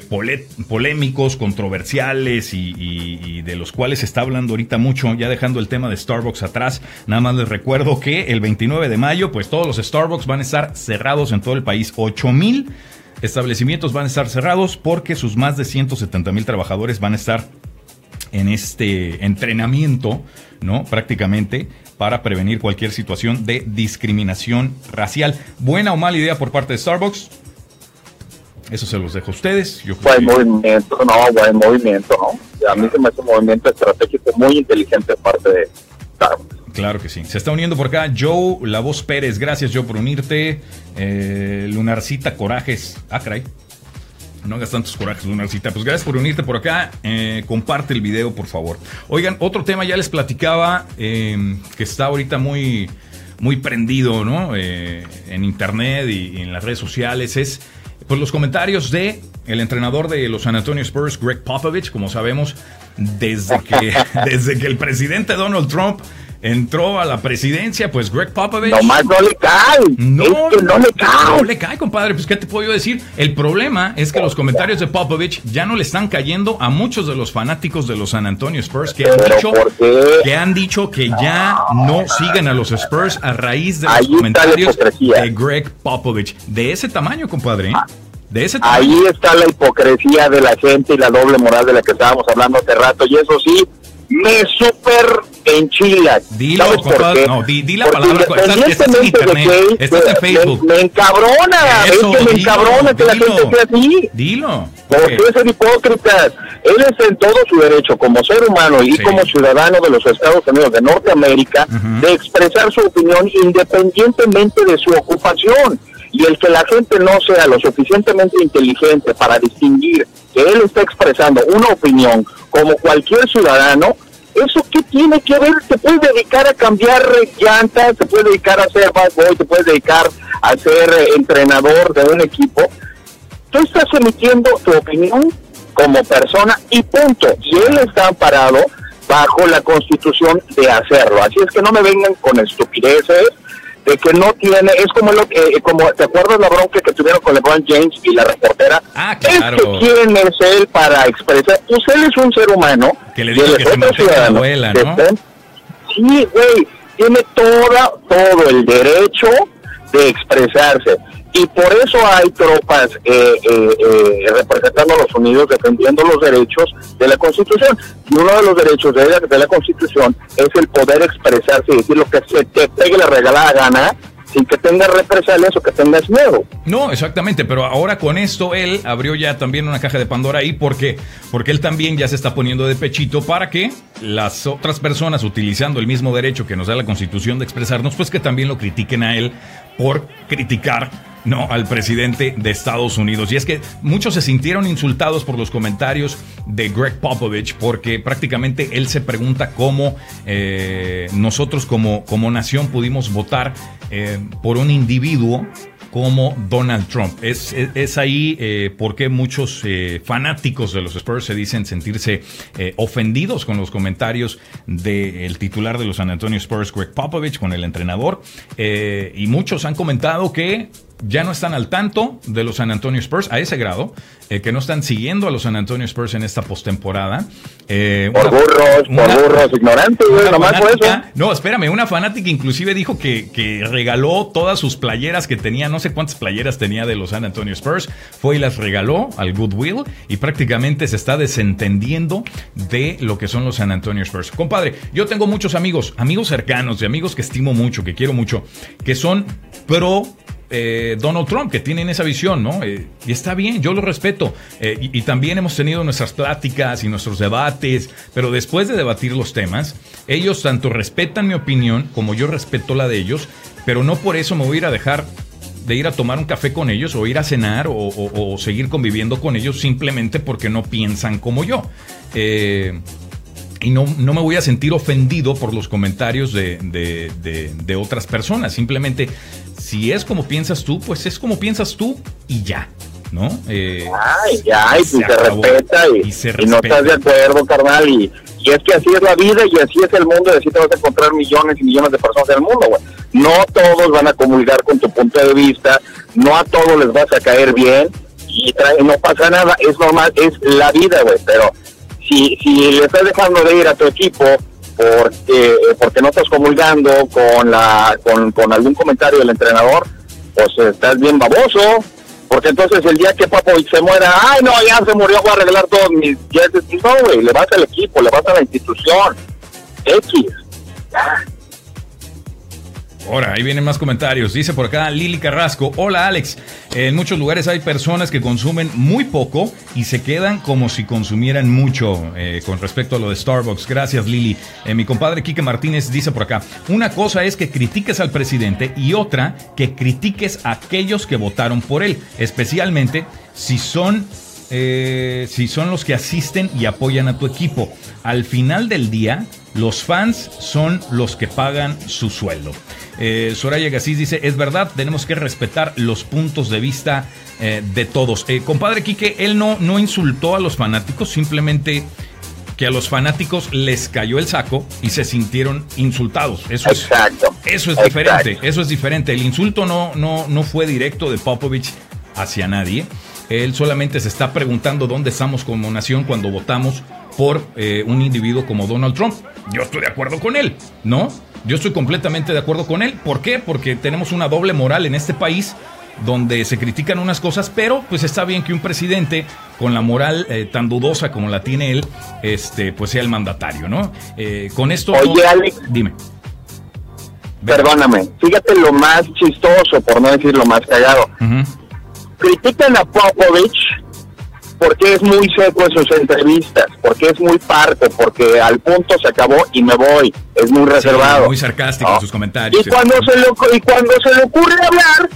polémicos, controversiales y, de los cuales se está hablando ahorita mucho, ya dejando el tema de Starbucks atrás, nada más les recuerdo que el 29 de mayo, pues todos los Starbucks van a estar cerrados en todo el país. 8 mil establecimientos van a estar cerrados porque sus más de 170 mil trabajadores van a estar en este entrenamiento, ¿no? Prácticamente para prevenir cualquier situación de discriminación racial. ¿Buena o mala idea por parte de Starbucks? Eso se los dejo a ustedes. Yo buen movimiento, no, buen movimiento, ¿no? A mí se me hace un movimiento estratégico muy inteligente de parte de Starbucks. Claro que sí. Se está uniendo por acá Joe La Voz Pérez. Gracias, Joe, por unirte. Eh, Lunarcita Corajes. Ah. No hagas tantos corajes, Lunarcita. Pues gracias por unirte por acá. Eh, comparte el video, por favor. Oigan, otro tema ya les platicaba eh, que está ahorita muy, muy prendido, ¿no? en internet y en las redes sociales. Es pues los comentarios de el entrenador de los San Antonio Spurs, Greg Popovich, como sabemos, desde que, desde que el presidente Donald Trump entró a la presidencia, pues Greg Popovich. Nomás no le cae. No, no le cae. No le cae, compadre. Pues, ¿qué te puedo decir? El problema es que los comentarios de Popovich ya no le están cayendo a muchos de los fanáticos de los San Antonio Spurs que han, dicho, que han dicho que ya no siguen a los Spurs a raíz de los comentarios de Greg Popovich. De ese tamaño, compadre. ¿eh? Ahí está la hipocresía de la gente y la doble moral de la que estábamos hablando hace rato. Y eso sí, me súper enchila. Dilo, ¿Sabes por qué? No, di, la palabra. Estás, en internet, estás en Facebook. Me, encabrona, es que me encabrona que la gente sea así. Dilo. ¿Por qué ser hipócritas? Él es en todo su derecho como ser humano y como ciudadano de los Estados Unidos de Norteamérica de expresar su opinión independientemente de su ocupación y el que la gente no sea lo suficientemente inteligente para distinguir que él está expresando una opinión como cualquier ciudadano, ¿eso qué tiene que ver? Te puedes dedicar a cambiar llantas, te puedes dedicar a ser bad boy, te puedes dedicar a ser entrenador de un equipo. Tú estás emitiendo tu opinión como persona y punto. Y él está amparado bajo la constitución de hacerlo. Así es que no me vengan con estupideces, de que no tiene, es como lo que, eh, como, ¿te acuerdas la bronca que tuvieron con LeBron James y la reportera? Ah, claro. Es que quién es él para expresar, pues él es un ser humano. Que le dijo que se la abuela, ¿no? Sí, güey, tiene toda, todo el derecho de expresarse y por eso hay tropas eh, eh, eh, representando a los Unidos defendiendo los derechos de la Constitución. Y uno de los derechos de la, de la Constitución es el poder expresarse y decir lo que se te pegue la regalada gana sin que tengas represalias o que tengas miedo. No, exactamente, pero ahora con esto él abrió ya también una caja de Pandora ahí porque, porque él también ya se está poniendo de pechito para que las otras personas utilizando el mismo derecho que nos da la Constitución de expresarnos, pues que también lo critiquen a él por criticar no, al presidente de Estados Unidos. Y es que muchos se sintieron insultados por los comentarios de Greg Popovich porque prácticamente él se pregunta cómo eh, nosotros como, como nación pudimos votar eh, por un individuo como Donald Trump. Es, es, ahí eh, porque muchos eh, fanáticos de los Spurs se dicen sentirse ofendidos con los comentarios del titular de los San Antonio Spurs, Greg Popovich, con el entrenador. y muchos han comentado que ya no están al tanto de los San Antonio Spurs a ese grado, eh, que no están siguiendo a los San Antonio Spurs en esta postemporada. Eh, por burros, por burros ignorantes, nomás por eso. No, espérame, una fanática inclusive dijo que, que regaló todas sus playeras que tenía, no sé cuántas playeras tenía de los San Antonio Spurs, fue y las regaló al Goodwill y prácticamente se está desentendiendo de lo que son los San Antonio Spurs. Compadre, yo tengo muchos amigos, amigos cercanos y amigos que estimo mucho, que quiero mucho, que son pro eh, Donald Trump, que tienen esa visión, ¿no? Eh, y está bien, yo lo respeto. Eh, y, también hemos tenido nuestras pláticas y nuestros debates, pero después de debatir los temas, ellos tanto respetan mi opinión como yo respeto la de ellos, pero no por eso me voy a ir a dejar de ir a tomar un café con ellos o ir a cenar o, seguir conviviendo con ellos simplemente porque no piensan como yo. Y no, no, me voy a sentir ofendido por los comentarios de, de, de otras personas. Simplemente si es como piensas tú, pues es como piensas tú y ya. ¿No? Eh, Ay, ya, y, se, respeta y, no estás de acuerdo, carnal, y, es que así es la vida y así es el mundo y así te vas a encontrar millones y millones de personas en el mundo, güey. No todos van a comulgar con tu punto de vista, no a todos les vas a caer bien y no pasa nada, es normal, es la vida, güey, pero si, si le estás dejando de ir a tu equipo porque, porque no estás comulgando con, la, con, algún comentario del entrenador, pues estás bien baboso. Porque entonces el día que Papo se muera, ay no, ya se murió, voy a arreglar todos mis No, güey, le vas al equipo, le vas a la institución. X. Ahora, ahí vienen más comentarios. Dice por acá Lili Carrasco. Hola Alex. En muchos lugares hay personas que consumen muy poco y se quedan como si consumieran mucho eh, con respecto a lo de Starbucks. Gracias Lili. Eh, mi compadre Quique Martínez dice por acá. Una cosa es que critiques al presidente y otra que critiques a aquellos que votaron por él. Especialmente si son eh, si son los que asisten y apoyan a tu equipo. Al final del día, los fans son los que pagan su sueldo. Eh, Soraya Gassis dice, es verdad, tenemos que respetar los puntos de vista eh, de todos. Eh, compadre Quique, él no, no insultó a los fanáticos, simplemente que a los fanáticos les cayó el saco y se sintieron insultados. Eso es, Eso es diferente, eso es diferente. El insulto no, no, no fue directo de Popovich hacia nadie. Él solamente se está preguntando dónde estamos como nación cuando votamos por eh, un individuo como Donald Trump. Yo estoy de acuerdo con él, ¿no? Yo estoy completamente de acuerdo con él. ¿Por qué? Porque tenemos una doble moral en este país donde se critican unas cosas, pero pues está bien que un presidente con la moral eh, tan dudosa como la tiene él, este, pues sea el mandatario, ¿no? Eh, con esto... Oye, Alex. Dime. Perdóname, fíjate lo más chistoso, por no decir lo más cagado critican a Popovich porque es muy seco en sus entrevistas, porque es muy parte, porque al punto se acabó y me voy, es muy reservado. muy sarcástico en sus comentarios. Y cuando, se le, y cuando se le ocurre hablar,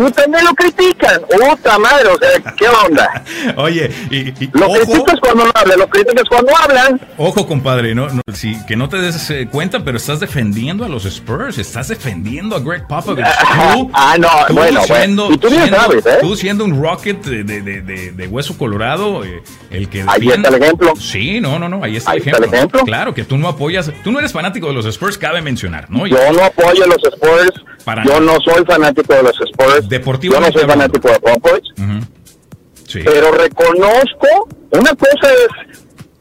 tú también lo critican. Puta madre, o sea, ¿qué onda? Oye, y, lo criticas cuando no hablan, lo criticas cuando hablan. Ojo, compadre, no, no sí, que no te des eh, cuenta, pero estás defendiendo a los Spurs, estás defendiendo a Greg Popovich. ah, no, bueno, siendo, Y tú siendo, sabes, ¿eh? Tú siendo un Rocket de, de, de, de hueso colorado, eh, el que Ahí está el ejemplo. Sí, no, no, no, ahí está, el, ejemplo. está el ejemplo. Claro, que tú no apoyas, tú no eres fanático de los Spurs, cabe mencionar, ¿no? Yo no apoyo a los Spurs, yo no soy fanático de los Spurs Deportivo Yo no soy fanático de Popovich. Pero reconozco, una cosa es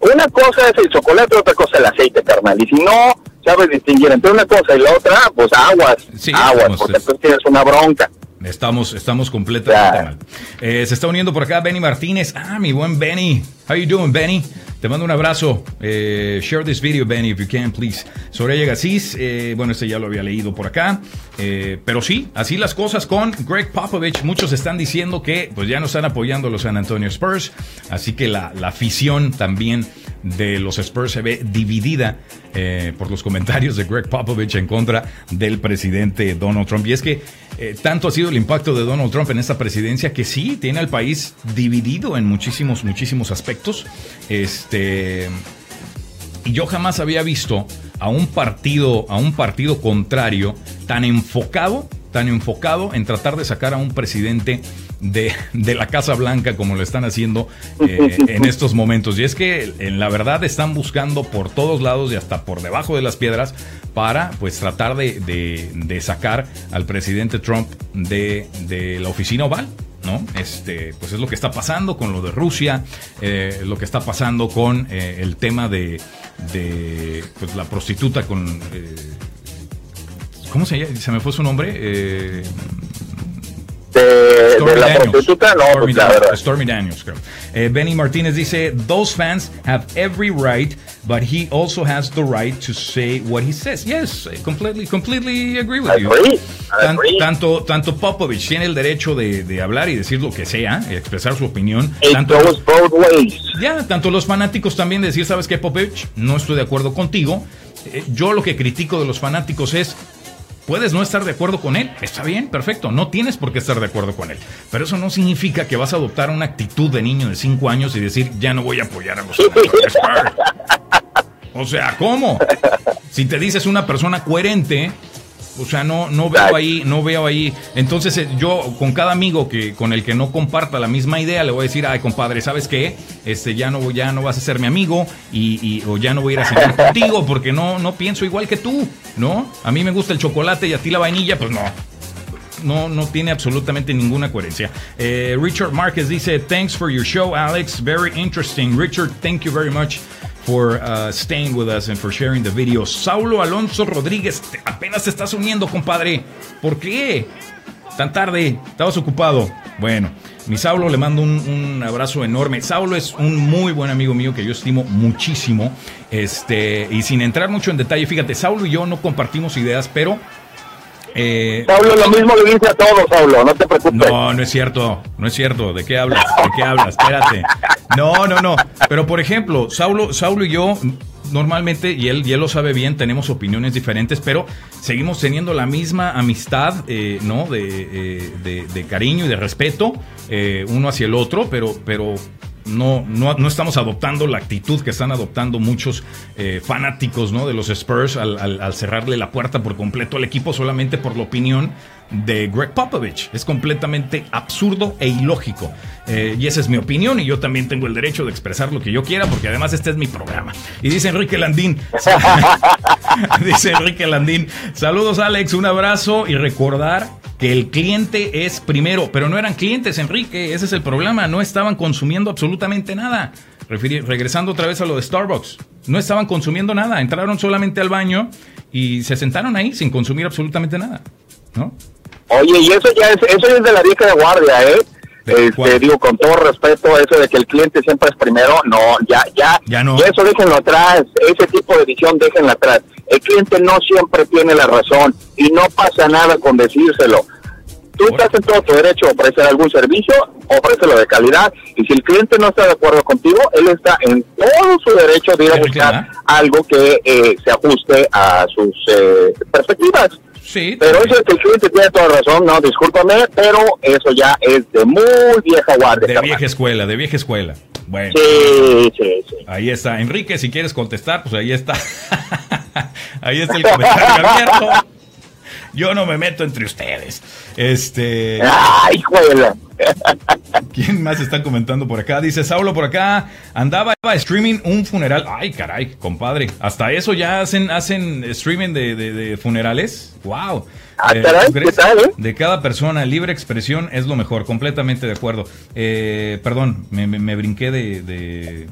una cosa es el chocolate, otra cosa el aceite, carnal. Y si no sabes distinguir entre una cosa y la otra, pues aguas, aguas, porque tú tienes una bronca. Estamos, estamos completamente mal. Eh, se está uniendo por acá Benny Martínez. Ah, mi buen Benny. How you doing, Benny? Te mando un abrazo. Eh, share this video, Benny, if you can, please. Soraya Gassis, eh, bueno, este ya lo había leído por acá. Pero sí, así las cosas con Greg Popovich. Muchos están diciendo que pues ya no están apoyando a los San Antonio Spurs. Así que la, la afición también de los Spurs se ve dividida eh, por los comentarios de Greg Popovich en contra del presidente Donald Trump. Y es que eh, tanto ha sido el impacto de Donald Trump en esta presidencia que sí tiene al país dividido en muchísimos, muchísimos aspectos. Este, y yo jamás había visto a un partido, a un partido contrario tan enfocado, tan enfocado en tratar de sacar a un presidente de, la Casa Blanca como lo están haciendo eh, en estos momentos. Y es que en la verdad están buscando por todos lados y hasta por debajo de las piedras para pues tratar de, sacar al presidente Trump de, de la oficina oval. ¿no? Este, pues es lo que está pasando con lo de Rusia, eh, lo que está pasando con eh, el tema de, de pues, la prostituta con... ¿Cómo se llama? Se me fue su nombre. Eh, de, Stormy la Daniels. prostituta, no, Stormy, pues, Stormy Daniels, creo. Eh, Benny Martinez dice, those fans have every right, but he also has the right to say what he says. Yes, completely, completely agree with you. Tan, tanto, tanto Popovich tiene el derecho de, de, hablar y decir lo que sea, expresar su opinión. It tanto, goes both ways. Ya, tanto los fanáticos también decir, ¿sabes qué, Popovich? No estoy de acuerdo contigo. Eh, yo lo que critico de los fanáticos es Puedes no estar de acuerdo con él, está bien, perfecto, no tienes por qué estar de acuerdo con él. Pero eso no significa que vas a adoptar una actitud de niño de 5 años y decir, ya no voy a apoyar a los. O sea, ¿cómo? Si te dices una persona coherente, o sea, no, no veo ahí, no veo ahí. Entonces, eh, yo con cada amigo que con el que no comparta la misma idea, le voy a decir, ay, compadre, ¿sabes qué? Este, ya no, ya no vas a ser mi amigo y, o ya no voy a ir a cenar contigo porque no, no pienso igual que tú, ¿no? A mí me gusta el chocolate y a ti la vainilla, pues no. No, no tiene absolutamente ninguna coherencia. Eh, Richard Márquez dice, thanks for your show, Alex. Very interesting. Richard, thank you very much for uh, staying with us and for sharing the video. Saulo Alonso Rodríguez, apenas te estás uniendo, compadre. ¿Por qué? Tan tarde, estabas ocupado. Bueno, mi Saulo le mando un, un, abrazo enorme. Saulo es un muy buen amigo mío que yo estimo muchísimo. Este, y sin entrar mucho en detalle, fíjate, Saulo y yo no compartimos ideas, pero eh, Pablo, lo mismo le dice a todos, Pablo, no te preocupes. No, no es cierto, no es cierto. ¿De qué hablas? ¿De qué hablas? Espérate. No, no, no. Pero por ejemplo, Saulo, Saulo y yo normalmente, y él, y él lo sabe bien, tenemos opiniones diferentes, pero seguimos teniendo la misma amistad, eh, ¿no? Eh, de, de, cariño y de respeto eh, uno hacia el otro, pero, pero no, no, estamos adoptando la actitud que están adoptando muchos eh, fanáticos ¿no? de los Spurs al, cerrarle la puerta por completo al equipo solamente por la opinión de Greg Popovich. Es completamente absurdo e ilógico. Eh, y esa es mi opinión y yo también tengo el derecho de expresar lo que yo quiera porque además este es mi programa. Y dice Enrique Landín, dice Enrique Landín, saludos Alex, un abrazo y recordar que el cliente es primero, pero no eran clientes, Enrique, ese es el problema, no estaban consumiendo absolutamente nada. regresando otra vez a lo de Starbucks, no estaban consumiendo nada, entraron solamente al baño y se sentaron ahí sin consumir absolutamente nada, ¿no? Oye, y eso ya es, eso es de la vieja de guardia, ¿eh? Este, digo, con todo respeto, eso de que el cliente siempre es primero, no, ya, ya, ya no. eso déjenlo atrás, ese tipo de visión déjenlo atrás. El cliente no siempre tiene la razón y no pasa nada con decírselo. Tú estás en todo tu derecho a ofrecer algún servicio, ofrécelo de calidad, y si el cliente no está de acuerdo contigo, él está en todo su derecho de ir a buscar algo que eh, se ajuste a sus eh, perspectivas. Sí, pero eso es que el cliente tiene toda razón, no, discúlpame, pero eso ya es de muy vieja guardia. De vieja escuela, de vieja escuela. Bueno. Sí, sí, sí. Ahí está. Enrique, si quieres contestar, pues ahí está. ahí está el comentario abierto. Yo no me meto entre ustedes. Este. ¡Ay, juela! ¿Quién más está comentando por acá? Dice Saulo por acá. Andaba streaming un funeral. Ay, caray, compadre. Hasta eso ya hacen, hacen streaming de, funerales. ¡Wow! Ah, eh, eh? De cada persona, libre expresión es lo mejor. Completamente de acuerdo. Eh, perdón, me, brinqué de, de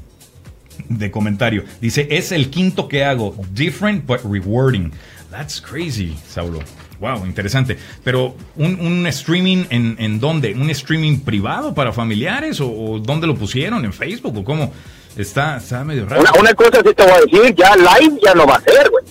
comentario. Dice: Es el quinto que hago. Different but rewarding. That's crazy, Saulo. Wow, interesante. Pero un, streaming en, en dónde? ¿Un streaming privado para familiares o, dónde lo pusieron? ¿En Facebook o cómo? Está, está medio raro. Una, cosa sí te voy a decir, ya live ya no va a ser, güey.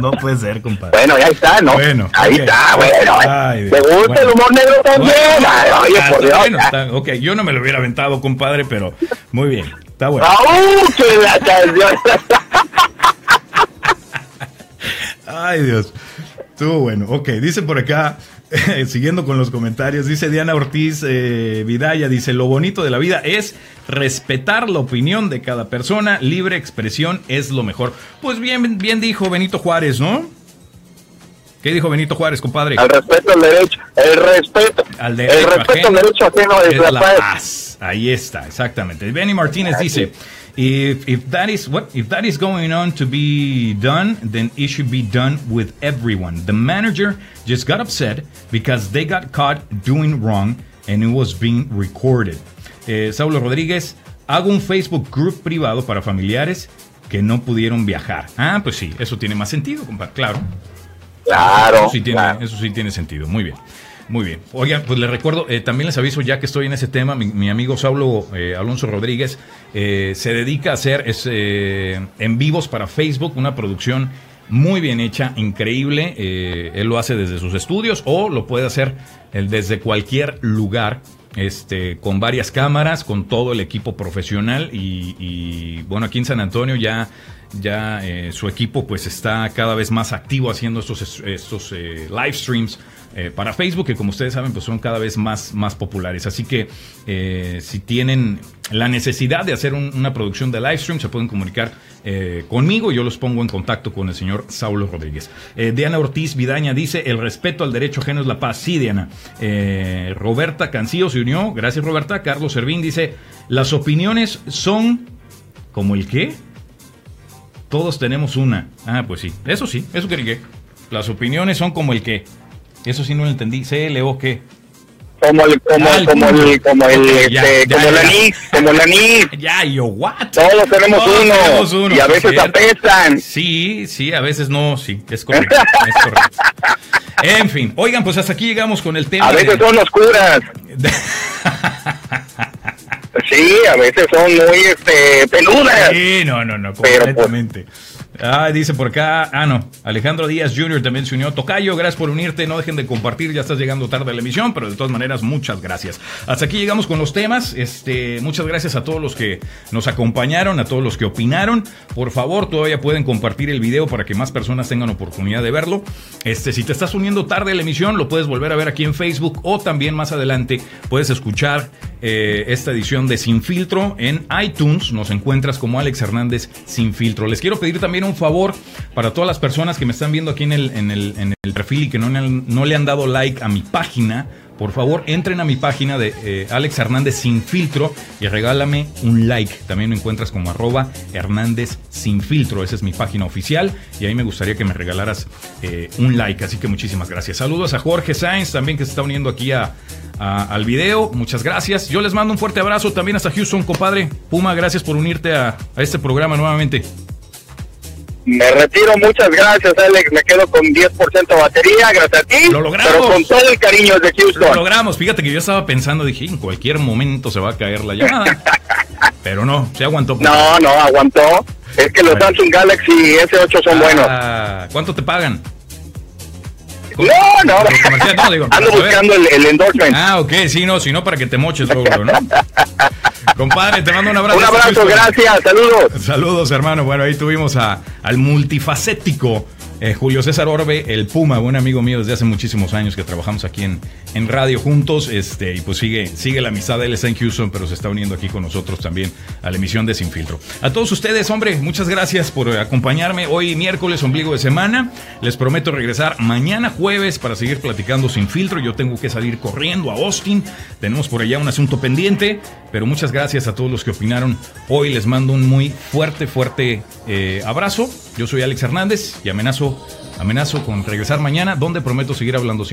No puede ser, compadre. Bueno, ya está, ¿no? Bueno, ahí está, bueno. Ay, ¿Te gusta el humor negro también? Ay, oye, por Dios. Bueno, está, ok, yo no me lo hubiera aventado, compadre, pero muy bien. Está bueno. ¡Aú, que la canción! Ay, Dios. Estuvo bueno. Ok, dice por acá Siguiendo con los comentarios, dice Diana Ortiz eh, Vidaya, dice, lo bonito de la vida es respetar la opinión de cada persona, libre expresión es lo mejor. Pues bien, bien dijo Benito Juárez, ¿no? ¿Qué dijo Benito Juárez, compadre? Al respeto al derecho, el respeto, al derecho el respeto al derecho ajeno es, la, paz. Ahí está, exactamente. Benny Martínez dice, if, if that is what if that is going on to be done, then it should be done with everyone. The manager just got upset because they got caught doing wrong and it was being recorded. Eh, Saulo Rodríguez, hago un Facebook group privado para familiares que no pudieron viajar. Ah, pues sí, eso tiene más sentido, compadre, claro. Claro. Eso sí tiene, Eso sí tiene sentido. Muy bien. Muy bien. Oigan, pues les recuerdo, eh, también les aviso ya que estoy en ese tema, mi, amigo Saulo eh, Alonso Rodríguez eh, se dedica a hacer en vivos para Facebook, una producción muy bien hecha, increíble. él lo hace desde sus estudios o lo puede hacer desde cualquier lugar. Este, con varias cámaras, con todo el equipo profesional y, bueno, aquí en San Antonio ya ya eh, su equipo pues está cada vez más activo haciendo estos, estos eh, live streams eh, para Facebook, que como ustedes saben, pues son cada vez más, más populares. Así que si tienen la necesidad de hacer una producción de live stream, se pueden comunicar conmigo. Yo los pongo en contacto con el señor Saulo Rodríguez. Diana Ortiz Vidaña dice: el respeto al derecho ajeno es la paz. Sí, Diana. Roberta Cancillo se unió. Gracias, Roberta. Carlos Servín dice: las opiniones son como el qué? Todos tenemos una. Ah, pues sí. Eso sí, eso que Las opiniones son como el que. Eso sí no lo entendí. o qué. Como el, como, ah, como el, como el, este, como el anís, como el anís. Ya, yo, what? Todos tenemos, uno, Y a veces apestan. Sí, sí, a veces no, sí, es correcto, es correcto. En fin, oigan, pues hasta aquí llegamos con el tema. A veces son oscuras. Sí, a veces son muy este, peludas. Sí, no, no, no, pues, completamente. Ah, dice por acá, ah, no, Alejandro Díaz Jr. también se unió. Tocayo, gracias por unirte, no dejen de compartir, ya estás llegando tarde a la emisión, pero de todas maneras, muchas gracias. Hasta aquí llegamos con los temas, este, muchas gracias a todos los que nos acompañaron, a todos los que opinaron. Por favor, todavía pueden compartir el video para que más personas tengan oportunidad de verlo. Este, si te estás uniendo tarde a la emisión, lo puedes volver a ver aquí en Facebook o también más adelante puedes escuchar eh, esta edición de Sin Filtro en iTunes. Nos encuentras como Alex Hernández Sin Filtro. Les quiero pedir también un favor para todas las personas que me están viendo aquí en el, en el, perfil y que no, no le han dado like a mi página por favor entren a mi página de eh, Alex Hernández sin filtro y regálame un like. También me encuentras como arroba Hernández sin filtro. Esa es mi página oficial y ahí me gustaría que me regalaras eh, un like. Así que muchísimas gracias. Saludos a Jorge Sainz también que se está uniendo aquí a, al video. Muchas gracias. Yo les mando un fuerte abrazo también hasta Houston, compadre. Puma, gracias por unirte a este programa nuevamente. Me retiro, muchas gracias, Alex. Me quedo con 10% de batería, gracias a ti. Lo logramos. Pero con todo el cariño de Houston. Lo logramos. Fíjate que yo estaba pensando, dije, en cualquier momento se va a caer la llamada. pero no, se aguantó. No, no, aguantó. Es que los Samsung Galaxy S8 son buenos. Ah, ¿Cuánto te pagan? No, no. no digo, Ando buscando el, el, endorsement. Ah, ok, sí, no, si no para que te moches, ¿no? Compadre, te mando un abrazo. Un abrazo, gracias, saludos. Saludos, hermano. Bueno, ahí tuvimos a, al multifacético eh, Julio César Orbe, el Puma, buen amigo mío desde hace muchísimos años que trabajamos aquí en, en radio juntos. Este, y pues sigue, sigue la amistad. Él está en Houston, pero se está uniendo aquí con nosotros también a la emisión de Sin Filtro. A todos ustedes, hombre, muchas gracias por acompañarme hoy miércoles, ombligo de semana. Les prometo regresar mañana jueves para seguir platicando Sin Filtro. Yo tengo que salir corriendo a Austin. Tenemos por allá un asunto pendiente, pero muchas gracias a todos los que opinaron. Hoy les mando un muy fuerte, fuerte eh, abrazo. Yo soy Alex Hernández y amenazo, amenazo con regresar mañana, donde prometo seguir hablando.